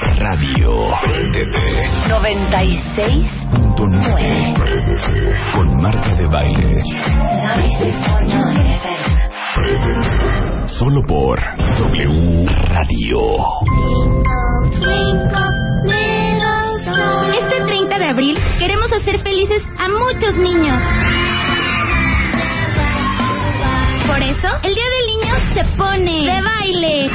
Radio. Préndete. 96.9 Con Marta de Baile. 96.9 FM. Solo por W Radio. Este 30 de abril queremos hacer felices a muchos niños. Por eso, el Día del Niño se pone de baile.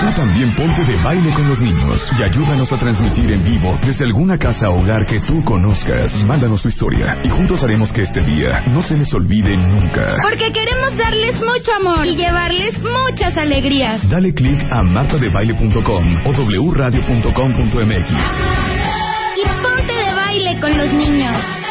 Tú también ponte de baile con los niños y ayúdanos a transmitir en vivo desde alguna casa o hogar que tú conozcas. Mándanos tu historia y juntos haremos que este día no se les olvide nunca. Porque queremos darles mucho amor y llevarles muchas alegrías. Dale click a martadebaile.com o wradio.com.mx. Y ponte de baile con los niños.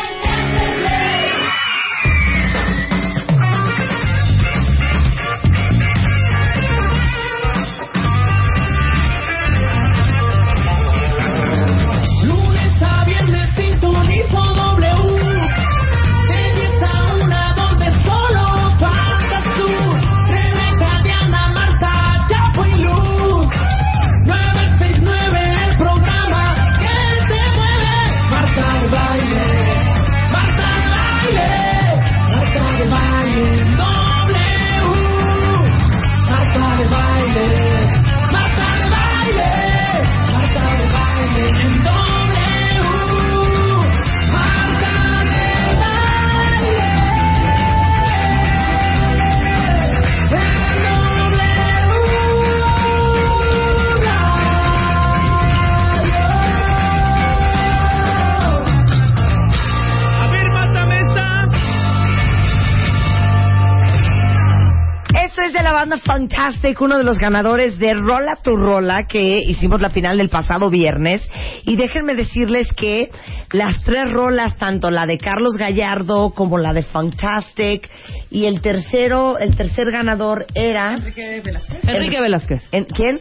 Banda Fantastic, uno de los ganadores de Rola tu Rola que hicimos la final del pasado viernes. Y déjenme decirles que las tres rolas, tanto la de Carlos Gallardo como la de Fantastic y el tercero, el tercer ganador era Enrique Velázquez. ¿En- ¿Quién?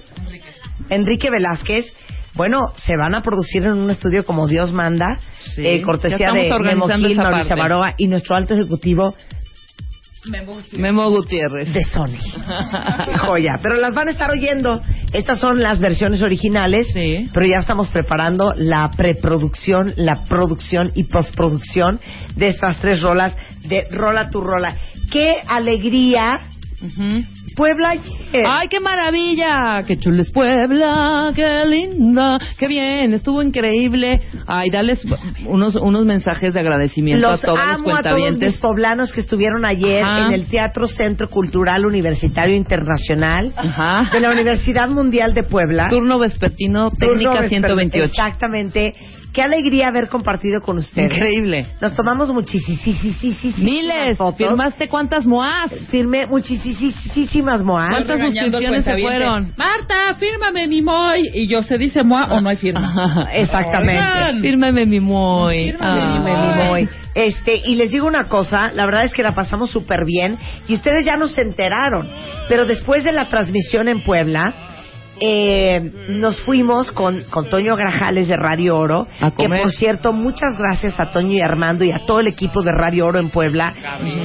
Enrique Velázquez. Bueno, se van a producir en un estudio como Dios manda, Sí. eh, cortesía de Memo Gil, Mauricio. Baroa y nuestro alto ejecutivo Memo Gutiérrez. de Sony. Joya. Pero las van a estar oyendo. Estas son las versiones originales. Sí. Pero ya estamos preparando la preproducción, la producción y postproducción de estas tres rolas de Rola tu Rola. ¡Qué alegría! Ujú. Puebla ayer. ¡Ay, qué maravilla! ¡Qué chula es Puebla! ¡Qué linda! ¡Qué bien! Estuvo increíble. Ay, dales unos, unos mensajes de agradecimiento Los a todos los amo a todos mis cuentavientes. poblanos que estuvieron ayer Ajá. en el Teatro Centro Cultural Universitario Internacional Ajá. de la Universidad Mundial de Puebla. Turno vespertino, técnica vesper- 128. Exactamente. Qué alegría haber compartido con ustedes. Increíble. Nos tomamos muchísimas Miles. fotos. ¿Firmaste cuántas moas? Firmé muchísimas moas. ¿Cuántas suscripciones se fueron? Marta, fírmame mi moy. Y yo, ¿se dice moa o no hay firma? Exactamente. Oigan. Fírmame mi muy. Fírmame mi Me mimoy. Este, y les digo una cosa, la verdad es que la pasamos súper bien y ustedes ya nos enteraron, pero después de la transmisión en Puebla, eh, nos fuimos con, con Toño Grajales de Radio Oro, A que por cierto, muchas gracias a Toño y Armando y a todo el equipo de Radio Oro en Puebla,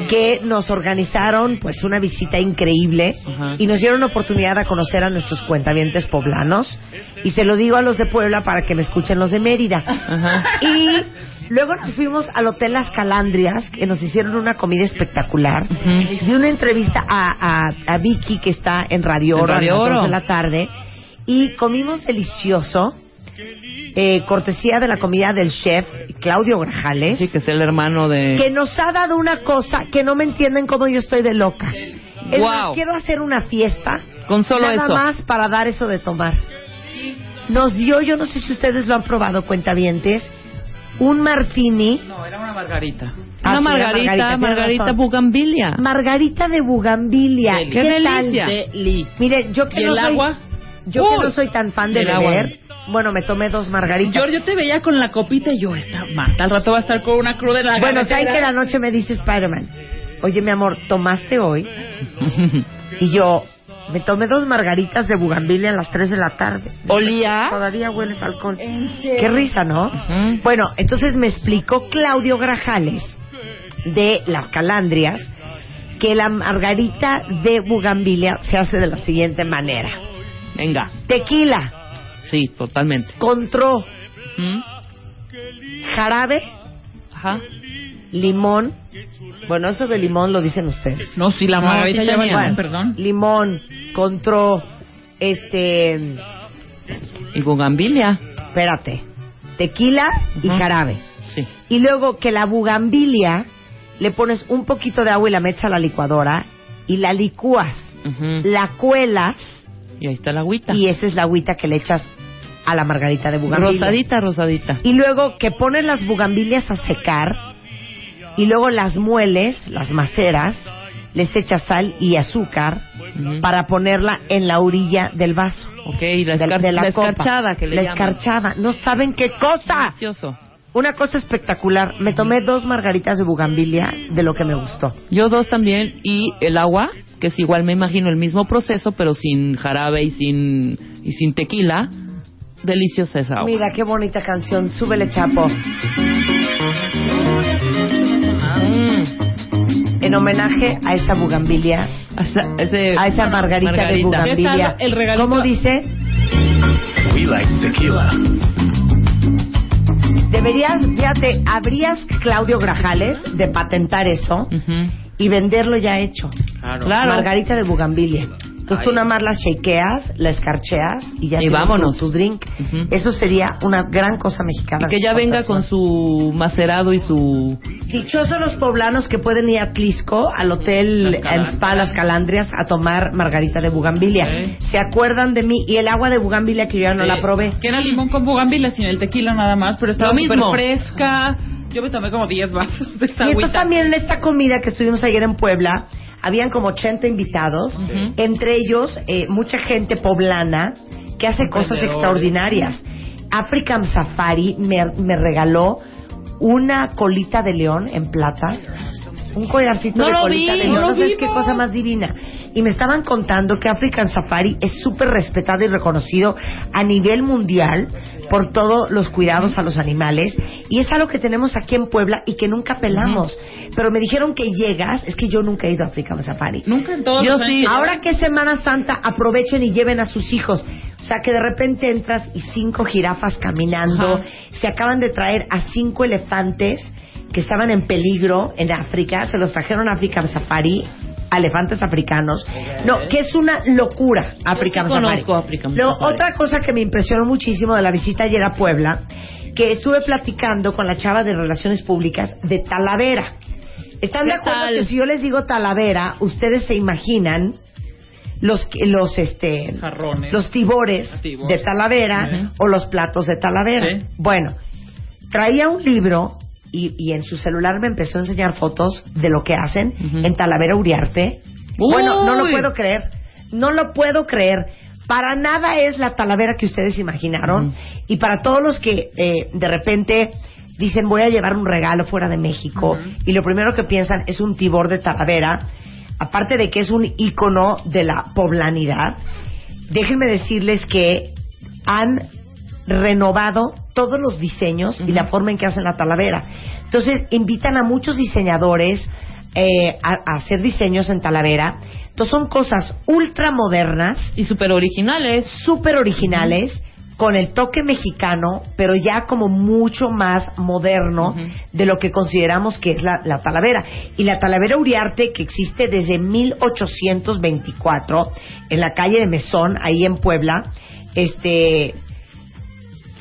que nos organizaron pues una visita increíble y nos dieron oportunidad a conocer a nuestros cuentavientes poblanos y se lo digo a los de Puebla para que me escuchen los de Mérida. Y Luego nos fuimos al Hotel Las Calandrias, que nos hicieron una comida espectacular. Di una entrevista a, a, a Vicky, que está en Radio En Oro, Radio a las Oro. dos de la tarde. Y comimos delicioso. eh, cortesía de la comida del chef Claudio Grajales. Sí, que es el hermano de... que nos ha dado una cosa que no me entienden cómo yo estoy de loca. Es Wow. más, quiero hacer una fiesta. Con solo nada eso. más para dar eso de tomar. Nos dio, yo no sé si ustedes lo han probado, cuentavientes, un martini, No, era una margarita. Ah, Una sí, margarita, margarita, bugambilia. margarita de bugambilia. ¡Qué tal? delicia! Deli. Mire, yo que ¿Y no el soy, agua? Yo que no soy tan fan de beber, bueno, me tomé dos margaritas. Yo, yo te veía con la copita y yo, esta Marta al rato va a estar con una cruda en la Bueno. ¿saben que la noche me dice Spider-Man? Oye, mi amor, ¿tomaste hoy? Y yo, me tomé dos margaritas de bugambilia a las 3 de la tarde. ¿Olía? Todavía hueles alcohol. Qué risa, ¿no? Bueno, entonces me explicó Claudio Grajales de Las Calandrias que la margarita de bugambilia se hace de la siguiente manera. Venga. Tequila, Sí, totalmente. contró, ¿Mm? jarabe, Ajá. limón. Bueno, eso de limón lo dicen ustedes. No, si la No, sí lleva limón, perdón. Limón, contró, este, Y bugambilia. espérate, tequila y jarabe. Sí. Y luego que la bugambilia le pones un poquito de agua y la metes a la licuadora y la licúas, la cuelas Y ahí está la agüita. y esa es la agüita que le echas a la margarita de bugambilia. Rosadita, rosadita. Y luego que pones las bugambilias a secar y luego las mueles, las maceras, les echas sal y azúcar para ponerla en la orilla del vaso. Ok, y la, de- escar- de la escarchada que le La llaman. escarchada. No saben qué cosa. Delicioso. Una cosa espectacular. Me tomé dos margaritas de bugambilia de lo que me gustó. Yo dos también. Y el agua, que es igual, me imagino, el mismo proceso, pero sin jarabe y sin, y sin tequila. Deliciosa esa agua. Mira qué bonita canción. Súbele, chapo. Mm. En homenaje a esa bugambilia, Esa- ese- a esa margarita, de margarita. bugambilia. ¿Qué tal el regalito? ¿Cómo dice? We like tequila. Deberías, fíjate, habrías, Claudio Grajales, de patentar eso Ujú. Y venderlo ya hecho. Claro. Claro. Margarita de bugambilia. Entonces tú nada más la shakeas, la escarcheas y ya Y tienes vámonos. Tu, drink. Ujú. Eso sería una gran cosa mexicana. Y que ya venga con su macerado y su... Dichosos los poblanos que pueden ir a Tlisco, al hotel en. Spa Las Calandrias, a tomar margarita de bugambilia. Ok. ¿Se acuerdan de mí? Y el agua de bugambilia que yo ya no la probé. Que era limón con bugambilia sin el tequila nada más, pero estaba Lo súper mismo. fresca. Yo me tomé como 10 vasos de Y entonces agüita. también en esta comida que estuvimos ayer en Puebla, habían como 80 invitados, entre ellos eh, mucha gente poblana que hace cosas Emprendedores. extraordinarias. African Safari me, me regaló una colita de león en plata, un collarcito No de lo colita vi, de león, no no lo sabes qué vimos. cosa más divina. Y me estaban contando que African Safari es súper respetado y reconocido a nivel mundial por todos los cuidados a los animales y es algo que tenemos aquí en Puebla y que nunca pelamos. Pero me dijeron que llegas, es que yo nunca he ido a African Safari. Nunca en todos Yo los sí. Ahora que es Semana Santa, aprovechen y lleven a sus hijos. O sea, que de repente entras y cinco jirafas caminando. Se acaban de traer a cinco elefantes que estaban en peligro en África. Se los trajeron a African Safari, elefantes africanos. No, que es una locura African Safari. Luego, otra cosa que me impresionó muchísimo de la visita ayer a Puebla, que estuve platicando con la chava de Relaciones Públicas de Talavera. ¿Están de ¿Qué acuerdo tal? que si yo les digo Talavera, ustedes se imaginan los los este Jarrones. los tibores, Tibores. de Talavera o los platos de Talavera? Sí. Bueno, traía un libro y, y en su celular me empezó a enseñar fotos de lo que hacen en Talavera Uriarte. Uy. Bueno, no lo puedo creer. No lo puedo creer. Para nada es la Talavera que ustedes imaginaron. Y para todos los que eh, de repente dicen voy a llevar un regalo fuera de México y lo primero que piensan es un tibor de Talavera, aparte de que es un icono de la poblanidad, déjenme decirles que han renovado todos los diseños y la forma en que hacen la Talavera. Entonces, invitan a muchos diseñadores eh, a, a hacer diseños en Talavera. Entonces, son cosas ultra modernas, Y súper originales. súper originales, con el toque mexicano, pero ya como mucho más moderno de lo que consideramos que es la, la Talavera. Y la Talavera Uriarte, que existe desde 1824 en la calle de Mesón, ahí en Puebla, este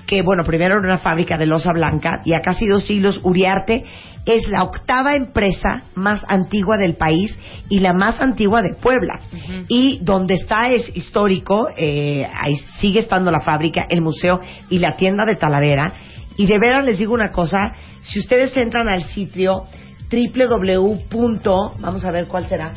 que bueno, primero era una fábrica de losa blanca y a casi dos siglos Uriarte es la octava empresa más antigua del país y la más antigua de Puebla. Y donde está es histórico, eh, ahí sigue estando la fábrica, el museo y la tienda de Talavera. Y de veras les digo una cosa, si ustedes entran al sitio www. vamos a ver cuál será,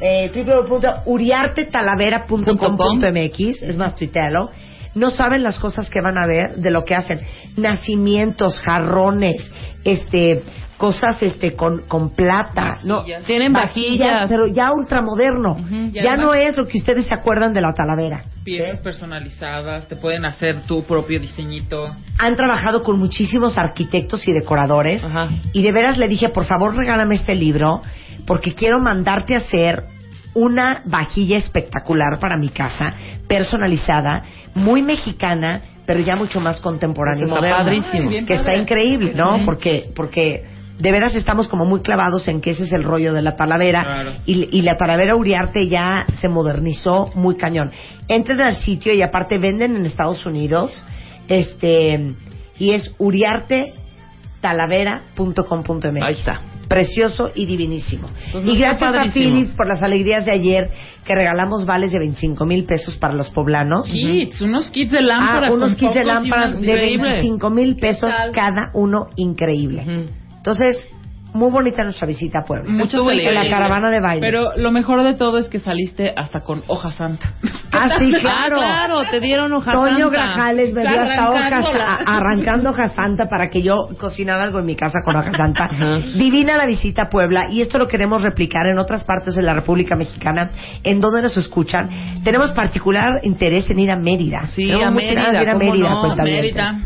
eh, www.uriartetalavera.com.mx, es más, tuitealo, no saben las cosas que van a ver de lo que hacen. Nacimientos, jarrones, este, cosas este con, con plata, no, Tienen vajillas. pero ya ultramoderno. Ya no es lo que ustedes se acuerdan de la Talavera. Piezas personalizadas, te pueden hacer tu propio diseñito. Han trabajado con muchísimos arquitectos y decoradores Ajá. y de veras le dije, por favor, regálame este libro porque quiero mandarte a hacer una vajilla espectacular para mi casa, personalizada, muy mexicana, pero ya mucho más contemporánea Eso está moderna. padrísimo. Ay, que está increíble, ¿no? Porque porque de veras estamos como muy clavados en que ese es el rollo de la talavera Claro. y, y la talavera Uriarte ya se modernizó muy cañón. Entren al sitio y aparte venden en Estados Unidos, este y es uriartetalavera.com.mx. Ahí está. Precioso y divinísimo. Pues y gracias a. Phyllis por las alegrías de ayer que regalamos vales de 25 mil pesos para los poblanos. Kits, unos kits de Ah, lámparas. unos con kits de lámparas de increíble. 25 mil pesos cada uno, increíble. Ujú. Entonces, muy bonita nuestra visita a Puebla. Mucho En la caravana de baile. Pero lo mejor de todo es que saliste hasta con hoja santa. ah, sí, Ah, claro. claro, te dieron hoja Toño santa. Grajales me dio hasta hoja arrancando hoja santa para que yo cocinara algo en mi casa con hoja santa. Divina la visita a Puebla y esto lo queremos replicar en otras partes de la República Mexicana en donde nos escuchan. Tenemos particular interés en ir a Mérida. Sí, Tenemos a Mérida, ir a ¿cómo Mérida, no? Mérida.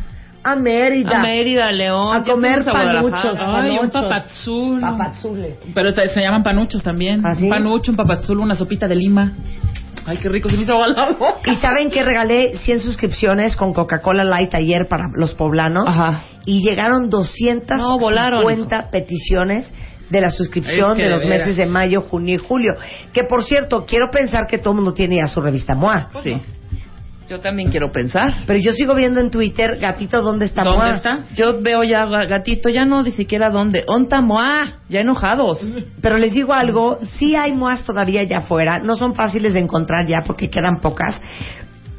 A Mérida. A Mérida, León. A comer panuchos. Ay, un papazul. Papazules. Pero te- se llaman panuchos también. ¿Ah, sí? Un panucho, un papazul, una sopita de lima. Ay, qué rico, se me hizo agua la boca. Y saben que regalé 100 suscripciones con Coca-Cola Light ayer para los poblanos. Ajá. Y llegaron No, volaron, 250 peticiones de la suscripción Es que de de los meses veras. de mayo, junio y julio. Que por cierto, quiero pensar que todo el mundo tiene ya su revista MOA. Sí. Yo también quiero pensar. Pero yo sigo viendo en Twitter, gatito, ¿dónde está ¿Dónde MOA? está? Yo veo ya ga- gatito, ya no ni siquiera dónde. Onta moa, ya enojados. Pero les digo algo, sí hay MOAs todavía allá afuera, no son fáciles de encontrar ya porque quedan pocas.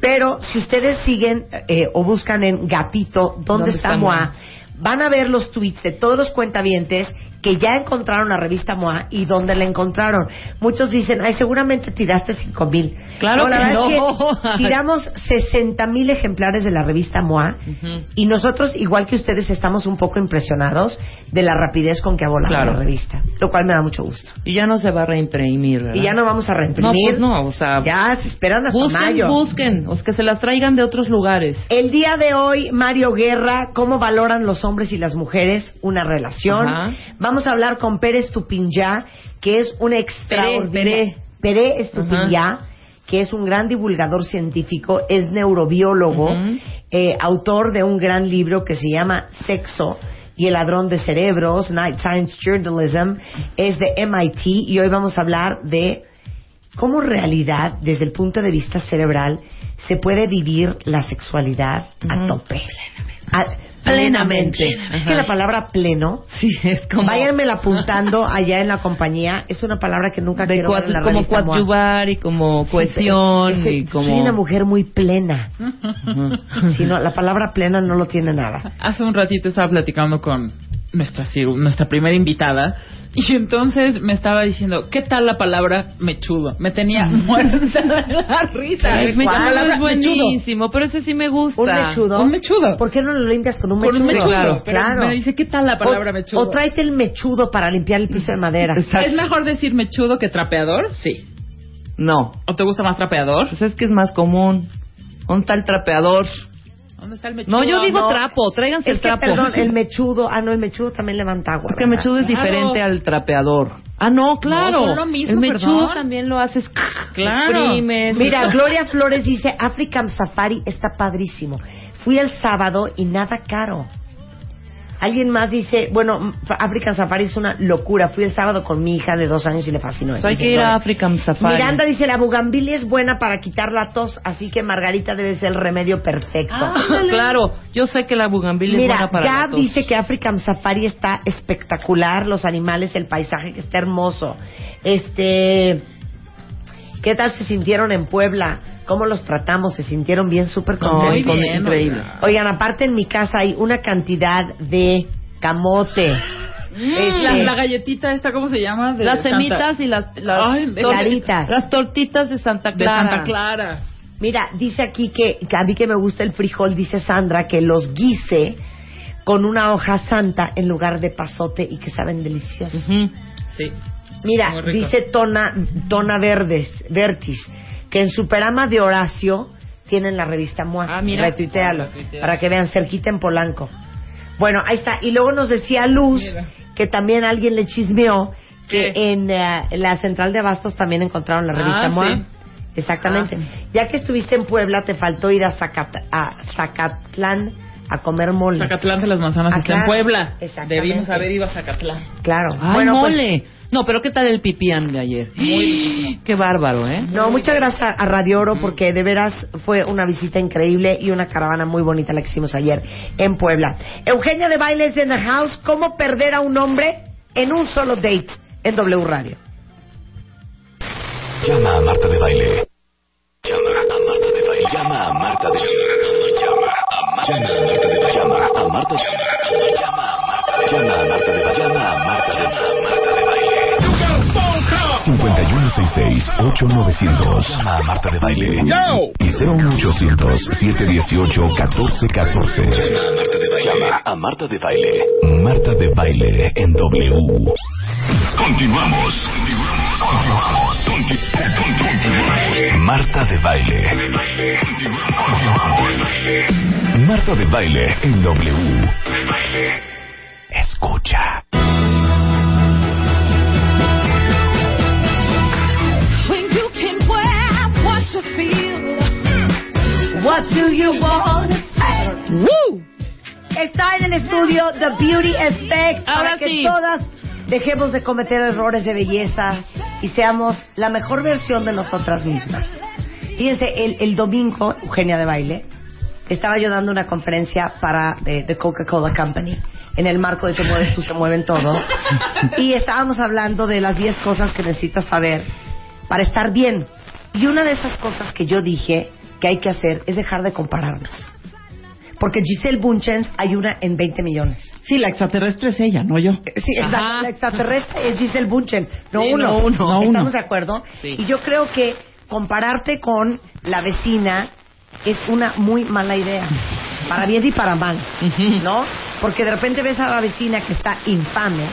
Pero si ustedes siguen eh, o buscan en gatito, ¿dónde, ¿Dónde está, está MOA? MOA? Van a ver los tweets de todos los cuentavientes que ya encontraron la revista MOA y dónde la encontraron. Muchos dicen, ay, seguramente tiraste cinco mil. Claro la que es no. que tiramos 60 mil ejemplares de la revista MOA y nosotros, igual que ustedes, estamos un poco impresionados de la rapidez con que ha volado Claro. la revista, lo cual me da mucho gusto. Y ya no se va a reimprimir, ¿verdad? Y ya no vamos a reimprimir. No, pues no, o sea, Ya se esperan hasta busquen, mayo. busquen, o que se las traigan de otros lugares. El día de hoy, Mario Guerra, ¿cómo valoran los hombres y las mujeres una relación? Vamos a hablar con Pérez Tupinyá, que es un extraordinario... Pérez. Pérez Estupinyá, que es un gran divulgador científico, es neurobiólogo, eh, autor de un gran libro que se llama Sexo y el ladrón de cerebros, Night Science Journalism, es de MIT y hoy vamos a hablar de cómo realidad, desde el punto de vista cerebral, se puede vivir la sexualidad a tope. A- plenamente. Plenamente. Es que la palabra pleno, Sí, es como... váyanmela apuntando allá en la compañía, es una palabra que nunca de quiero ver coad- en la como coadyuvar y como cohesión Es y como... Soy una mujer muy plena. Si no, la palabra plena no lo tiene nada. Hace un ratito estaba platicando con nuestra ciru- nuestra primera invitada y entonces me estaba diciendo, ¿qué tal la palabra mechudo? Me tenía muerta de la risa. Ay, mechudo palabra es buenísimo, pero ese sí me gusta. Un mechudo. Un mechudo. ¿Por qué no lo limpias con un mechudo? un mechudo. claro, pero claro. Me dice, ¿qué tal la palabra o, mechudo? o tráete el mechudo para limpiar el piso de madera. Exacto. ¿Es mejor decir mechudo que trapeador? Sí. No, ¿O te gusta más trapeador? pues es que es más común. Un tal trapeador. ¿Dónde está el mechudo? No, yo digo no. trapo, tráiganse Es el que, trapo. perdón, el mechudo, ah, no, el mechudo también levanta agua. Es que el mechudo es Claro. diferente al trapeador. Ah, no, claro. No, son lo mismo, el mechudo perdón. también lo haces. Claro. exprimes. Mira, Gloria Flores dice, African Safari está padrísimo. Fui el sábado y nada caro. Alguien más dice, bueno, African Safari es una locura. Fui el sábado con mi hija de dos años y le fascinó eso. Hay que ir a African Safari. Miranda dice, la bugambilia es buena para quitar la tos, así que Margarita debe ser el remedio perfecto. Ah, claro, yo sé que la bugambilia es buena para la Gab tos. dice que African Safari está espectacular, los animales, el paisaje que está hermoso. Este, ¿qué tal se sintieron en Puebla? ¿Cómo los tratamos? ¿Se sintieron bien, súper contentos? con- increíble. Oigan, aparte en mi casa hay una cantidad de camote. Este, La, la galletita esta, ¿cómo se llama? De las Santa- semitas y las, las, Ay, Claritas. las tortitas de Santa De Clara. Santa Clara. Mira, dice aquí que, que a mí que me gusta el frijol, dice Sandra, que los guise con una hoja santa en lugar de pasote y que saben deliciosos. Ujú. Sí. Mira, dice Tona, Tona Verdes, Vertis, que en Superama de Horacio tienen la revista MOA. Ah, mira. Retuitealo, Retuitealo. para que vean, cerquita en Polanco. Bueno, ahí está. Y luego nos decía Luz, Mira. que también alguien le chismeó, que ¿Qué? en eh, la central de Abastos también encontraron la revista Ah, MOA. sí. Exactamente. Ah. Ya que estuviste en Puebla, te faltó ir a, Zacat- a Zacatlán a comer mole. Zacatlán de las manzanas Ah, está en claro. Puebla. Exactamente. Debimos haber ido a Zacatlán. Claro. Ay, bueno, pues, mole. No, pero ¿qué tal el pipián de ayer? Qué bárbaro, ¿eh? No, muchas gracias a Radio Oro porque de veras fue una visita increíble y una caravana muy bonita la que hicimos ayer en Puebla. Eugenia de Bailes en the House, ¿cómo perder a un hombre en un solo date en W Radio? Llama a Marta de Baile. Llama a Marta de Baile. Llama a Marta de Baile. Llama a Marta de Baile. Llama a Marta. Llama a Marta de Baile. Llama a Marta de Baile. Llama a Marta de Baile. 5166-8900. Llama a Marta de Baile. Y 01800-718-1414. Llama a Marta de Baile. Llama a Marta de Baile. Marta de Baile en W. Continuamos. Marta de Baile. Marta de Baile en W. Escucha. When you can wear what you feel. What do you want? ¡Woo! Está en el estudio The Beauty Effect para que sí. todas dejemos de cometer errores de belleza y seamos la mejor versión de nosotras mismas. Fíjense, el, el domingo, Eugenia de Baile, estaba yo dando una conferencia para eh, The Coca-Cola Company en el marco de Te mueves tú, se mueven todos. Y estábamos hablando de las 10 cosas que necesitas saber para estar bien. Y una de esas cosas que yo dije que hay que hacer es dejar de compararnos. Porque Giselle Bunchens hay una en 20 millones. Sí, la extraterrestre es ella, no yo. Sí, exacto. La extraterrestre es Giselle Bunchen, no Sí, uno. no uno. No uno. ¿Estamos de acuerdo? Sí. Y yo creo que compararte con la vecina es una muy mala idea. Para bien y para mal. ¿No? Porque de repente ves a la vecina que está infame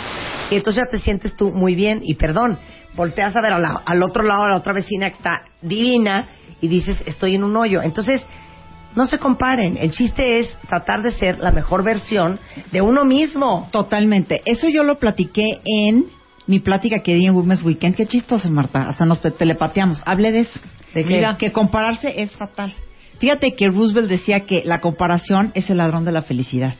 y entonces ya te sientes tú muy bien y perdón. Volteas a ver a la- al otro lado a la otra vecina que está divina y dices, estoy en un hoyo. Entonces, no se comparen. El chiste es tratar de ser la mejor versión de uno mismo. Totalmente. Eso yo lo platiqué en mi plática que di en Women's Weekend. Qué chistoso, Marta. Hasta nos te- telepateamos. Hablé de eso. Mira, que compararse es fatal. Fíjate que Roosevelt decía que la comparación es el ladrón de la felicidad.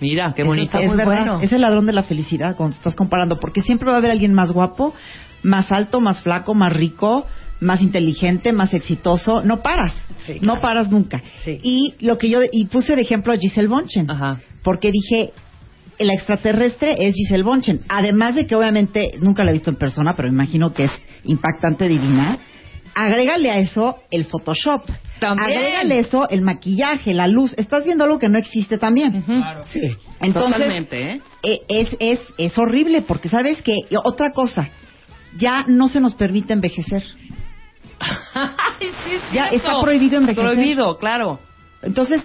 Mira, qué bonito. es bueno. es el ladrón de la felicidad cuando te estás comparando, porque siempre va a haber alguien más guapo, más alto, más flaco, más rico, más inteligente, más exitoso. No paras, Sí, no claro. paras nunca. Sí. Y lo que yo y puse de ejemplo a Giselle Bonchen, Ajá. porque dije el extraterrestre es Giselle Bonchen. Además de que obviamente nunca la he visto en persona, pero me imagino que es impactante, divina. Agrégale a eso el Photoshop. También. Agrégale eso el maquillaje, la luz. Estás viendo algo que no existe también. Ujú. Sí. Entonces, Totalmente, ¿eh? eh, es, es, es horrible porque sabes que otra cosa ya no se nos permite envejecer Ay, sí, es Ya cierto. está prohibido envejecer. Prohibido, claro. entonces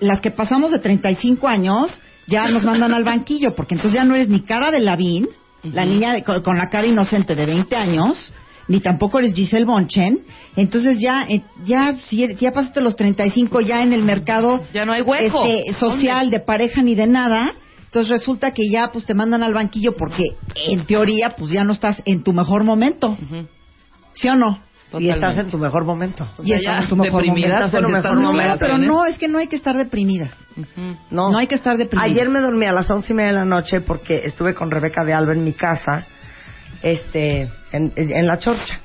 las que pasamos de 35 años ya nos mandan al banquillo porque entonces ya no eres ni cara de Lavín la niña de- con, con la cara inocente de 20 años ni tampoco eres Giselle Bonchen entonces ya eh, ya si ya pasaste los 35 ya en el mercado Ya no hay hueco. este, social de pareja ni de nada Entonces resulta que ya pues te mandan al banquillo porque en teoría pues ya no estás en tu mejor momento. ¿Sí o no? Y estás en tu mejor momento. Y estás en tu mejor momento. Estás en tu mejor No, momento. pero no, es que no hay que estar deprimidas. No. No hay que estar deprimidas. Ayer me dormí a las once y media de la noche porque estuve con Rebeca de Alba en mi casa, este, en, en la chorcha.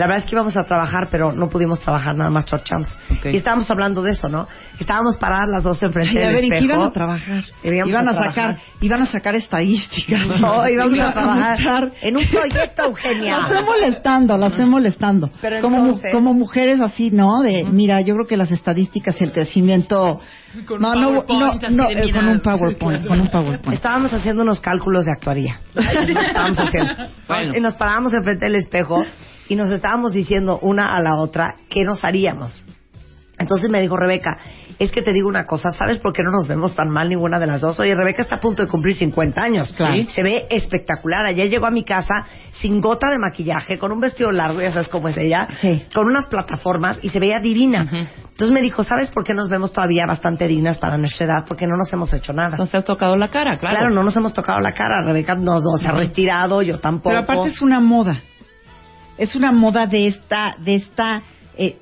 La verdad es que íbamos a trabajar, pero no pudimos trabajar, nada más chorchamos. Y estábamos hablando de eso, ¿no? Estábamos paradas las dos enfrente Ay, a del ver, ¿y qué espejo. iban a trabajar? Íbamos Iban a, trabajar. sacar, iban a sacar estadísticas. No, íbamos a trabajar mostrar- en un proyecto, Eugenia. La estoy molestando, la estoy molestando. Pero como, entonces- como mujeres así, ¿no? De, mira, yo creo que las estadísticas y el crecimiento... Con no, un no, no, no, eh, con un PowerPoint, con un PowerPoint. Estábamos haciendo unos cálculos de actuaría. estábamos haciendo. Bueno. Y nos parábamos enfrente del espejo y nos estábamos diciendo una a la otra qué nos haríamos. Entonces me dijo Rebeca, es que te digo una cosa, ¿sabes por qué no nos vemos tan mal ninguna de las dos? Oye, Rebeca está a punto de cumplir 50 años. Claro. ¿sí? Se ve espectacular. Ayer llegó a mi casa sin gota de maquillaje, con un vestido largo, ya sabes cómo es ella, Sí. con unas plataformas y se veía divina. Entonces me dijo, ¿sabes por qué nos vemos todavía bastante dignas para nuestra edad? Porque no nos hemos hecho nada. No te has tocado la cara, claro. Claro, no nos hemos tocado la cara. Rebeca no, no se ha retirado, yo tampoco. Pero aparte es una moda. Es una moda de esta, de esta, eh,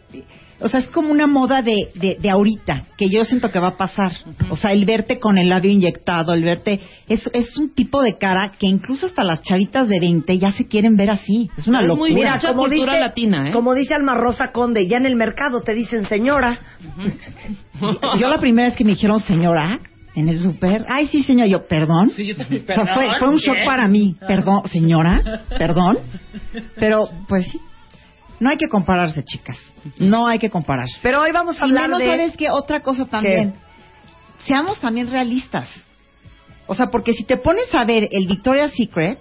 o sea, es como una moda de, de, de ahorita, que yo siento que va a pasar. O sea, el verte con el labio inyectado, el verte, es, es un tipo de cara que incluso hasta las chavitas de 20 ya se quieren ver así. Es una Pero es muy locura. Mucha cultura latina, ¿eh? como dice Alma Rosa Conde, ya en el mercado te dicen señora. Yo la primera vez que me dijeron señora en el súper, ay sí señor, yo, perdón. Sí, yo también, O sea, fue, perdón, fue un shock ¿qué? para mí, perdón, señora, perdón. Pero, pues sí, no hay que compararse, chicas. No hay que compararse. Pero hoy vamos a Y hablar menos, de... ¿sabes qué? Otra cosa también. Seamos también realistas. O sea, porque si te pones a ver el Victoria's Secret,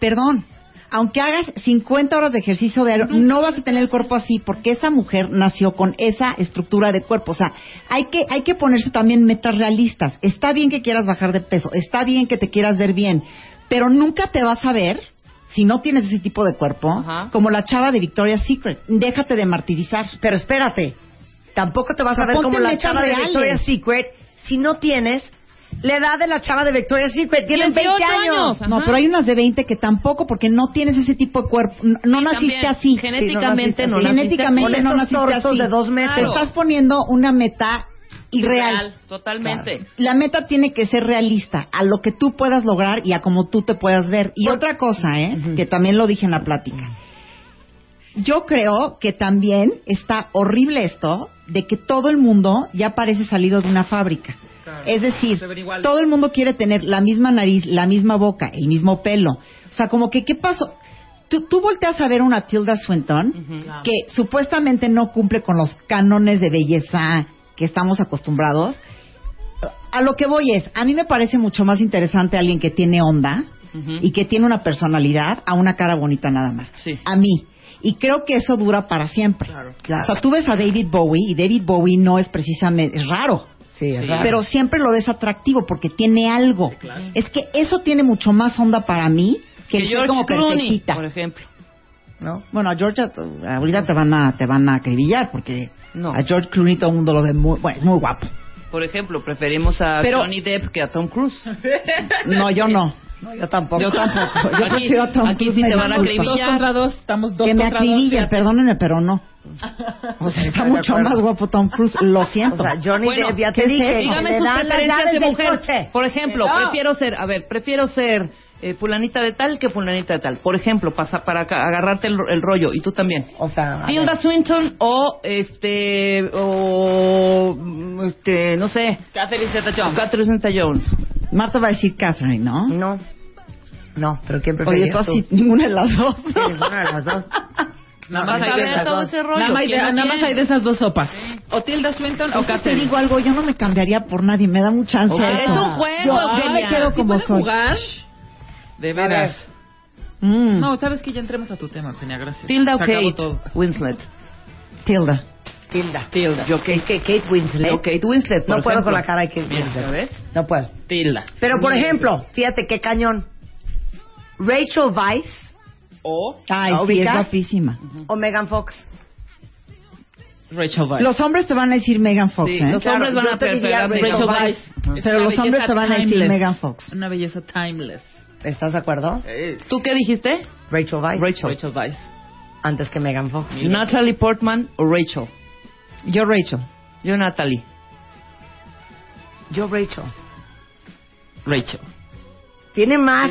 perdón, aunque hagas 50 horas de ejercicio diario, no vas a tener el cuerpo así porque esa mujer nació con esa estructura de cuerpo. O sea, hay que, hay que ponerse también metas realistas. Está bien que quieras bajar de peso, está bien que te quieras ver bien, pero nunca te vas a ver, si no tienes ese tipo de cuerpo, Ajá. como la chava de Victoria's Secret. Déjate de martirizar. Pero espérate, tampoco te vas O sea, a ver como la chava de. Victoria's Secret si no tienes la edad de la chava de Victoria's Secret. Tienen 20 18 años. años. No, pero hay unas de 20 que tampoco, porque no tienes ese tipo de cuerpo. No, no Sí, naciste también. así. Genéticamente Sí, no no naciste naciste Genéticamente Con no naciste así. de dos metros. Te estás poniendo una meta irreal. Real, totalmente. La meta tiene que ser realista, a lo que tú puedas lograr y a como tú te puedas ver. Y otra cosa, ¿eh? Que también lo dije en la plática. Yo creo que también está horrible esto de que todo el mundo ya parece salido de una fábrica. Es decir, todo el mundo quiere tener la misma nariz, la misma boca, el mismo pelo. O sea, como que, ¿qué pasó? Tú, tú volteas a ver una Tilda Swinton que supuestamente no cumple con los cánones de belleza que estamos acostumbrados. A lo que voy es, a mí me parece mucho más interesante alguien que tiene onda y que tiene una personalidad a una cara bonita nada más. Sí. A mí. Y creo que eso dura para siempre. Claro. O sea, tú ves a David Bowie y David Bowie no es precisamente, es raro. Sí, es raro. Pero siempre lo ves atractivo porque tiene algo. Es que eso tiene mucho más onda para mí que, Que el ser George como Clooney, perfectita. por ejemplo. ¿no? Bueno, a George a- ahorita te van a te van a acribillar porque No. a George Clooney todo el mundo lo ve muy, bueno, es muy guapo. Por ejemplo, preferimos a Pero- Johnny Depp que a Tom Cruise. No, yo no. No, yo tampoco. Yo tampoco. Yo Aquí- prefiero a Tom aquí Cruise, sí me te van a disculpa. acribillar. Dos contra dos, estamos dos Que me contra dos. perdónenme, pero no. O sea, está mucho más guapo Tom Cruise, lo siento. O sea, Johnny Bueno, Depp, ya ¿qué te dije. Dígame sus preferencias de mujer. coche. Por ejemplo, No. prefiero ser, a ver, prefiero ser eh, fulanita de tal que fulanita de tal. Por ejemplo, pasa, para agarrarte el, el rollo, y tú también. O sea, Tilda. Swinton o este o este no sé Catherine Zeta-Jones. Catherine Zeta-Jones. Marta va a decir Catherine, ¿no? No. No, pero ¿quién Oye, prefieres tú así, ninguna de las dos. Sí, ninguna de las dos. Nada más, hay de esas todo dos. ese rollo. Nada más, hay de, ¿quién no nada más quiere? hay de esas dos sopas. O Tilda Swinton o que te Catherine. digo algo, yo no me cambiaría por nadie, me da mucha ansia. Es un juego, Yo Eugenia. me quedo ¿Sí como soy. jugar? De veras. Mm. No, sabes que ya entremos a tu tema, Peña, gracias. Tilda o Kate todo. Winslet. Tilda. Tilda. Tilda. Yo, es que Kate Winslet. O Kate Winslet. por no puedo ejemplo. con la cara de Kate Winslet. ¿ya ves? No puedo. Tilda. Pero, por ejemplo, fíjate qué cañón. Rachel Weisz O Ay, ¿La sí, es guapísima. o Megan Fox. Rachel Weisz. Los hombres te van a decir Megan Fox, Sí, ¿eh? los Claro, hombres van a preferir Rachel. Weisz. Pero los hombres te van a decir timeless. Megan Fox. Una belleza timeless. ¿Estás de acuerdo? ¿Tú qué dijiste? Rachel Weisz. Rachel. Rachel. Antes que Megan Fox. Natalie Portman o Rachel. Yo Rachel. Yo Natalie. Yo Rachel. Rachel. Tiene más,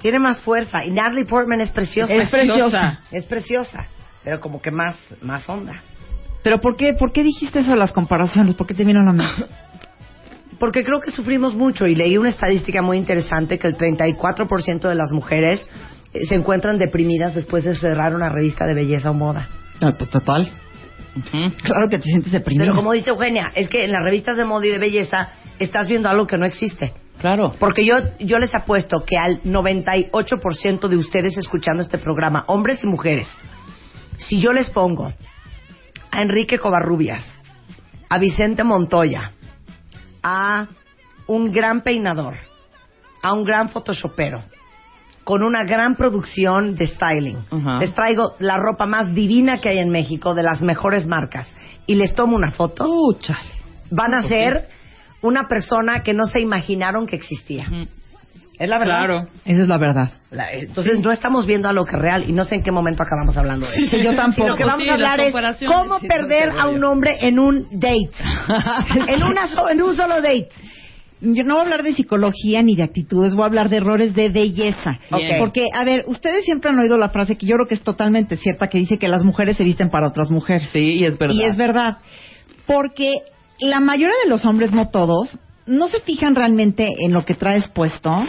tiene más fuerza. Y Natalie Portman es preciosa. Es preciosa. Es preciosa. Pero como que más, más onda. Pero ¿por qué, ¿por qué dijiste eso de las comparaciones? ¿Por qué te vino a la mente? Porque creo que sufrimos mucho y leí una estadística muy interesante que el 34% de las mujeres eh, se encuentran deprimidas después de cerrar una revista de belleza o moda. Ah, pues, total. Claro que te sientes deprimido. Pero como dice Eugenia, es que en las revistas de moda y de belleza estás viendo algo que no existe. Claro. Porque yo, yo les apuesto que al 98% de ustedes escuchando este programa, hombres y mujeres, si yo les pongo a Enrique Covarrubias, a Vicente Montoya, a un gran peinador, a un gran photoshopero, con una gran producción de styling. Les traigo la ropa más divina que hay en México, de las mejores marcas, y les tomo una foto, Uh, chale. van a ser una persona que no se imaginaron que existía. Es la verdad. Claro. Esa es la verdad. La- entonces no estamos viendo a lo que es real y no sé en qué momento acabamos hablando de eso. Sí, yo tampoco. Lo que vamos Sí, a hablar es cómo perder a un hombre en un date. en, una so- en un solo date. Yo no voy a hablar de psicología ni de actitudes, voy a hablar de errores de belleza. Porque, a ver, ustedes siempre han oído la frase que yo creo que es totalmente cierta, que dice que las mujeres se visten para otras mujeres. Sí, y es verdad. Y es verdad. Porque la mayoría de los hombres, no todos, no se fijan realmente en lo que traes puesto,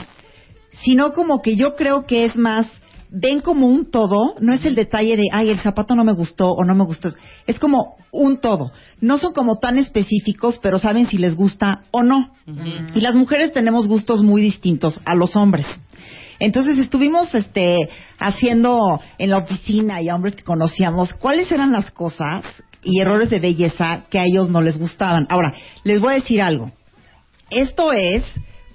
sino como que yo creo que es más, ven como un todo, no es el detalle de, ay, el zapato no me gustó o no me gustó, es como un todo. No son como tan específicos, pero saben si les gusta o no. Y las mujeres tenemos gustos muy distintos a los hombres. Entonces estuvimos este haciendo en la oficina y a hombres que conocíamos cuáles eran las cosas y errores de belleza que a ellos no les gustaban. Ahora, les voy a decir algo. Esto es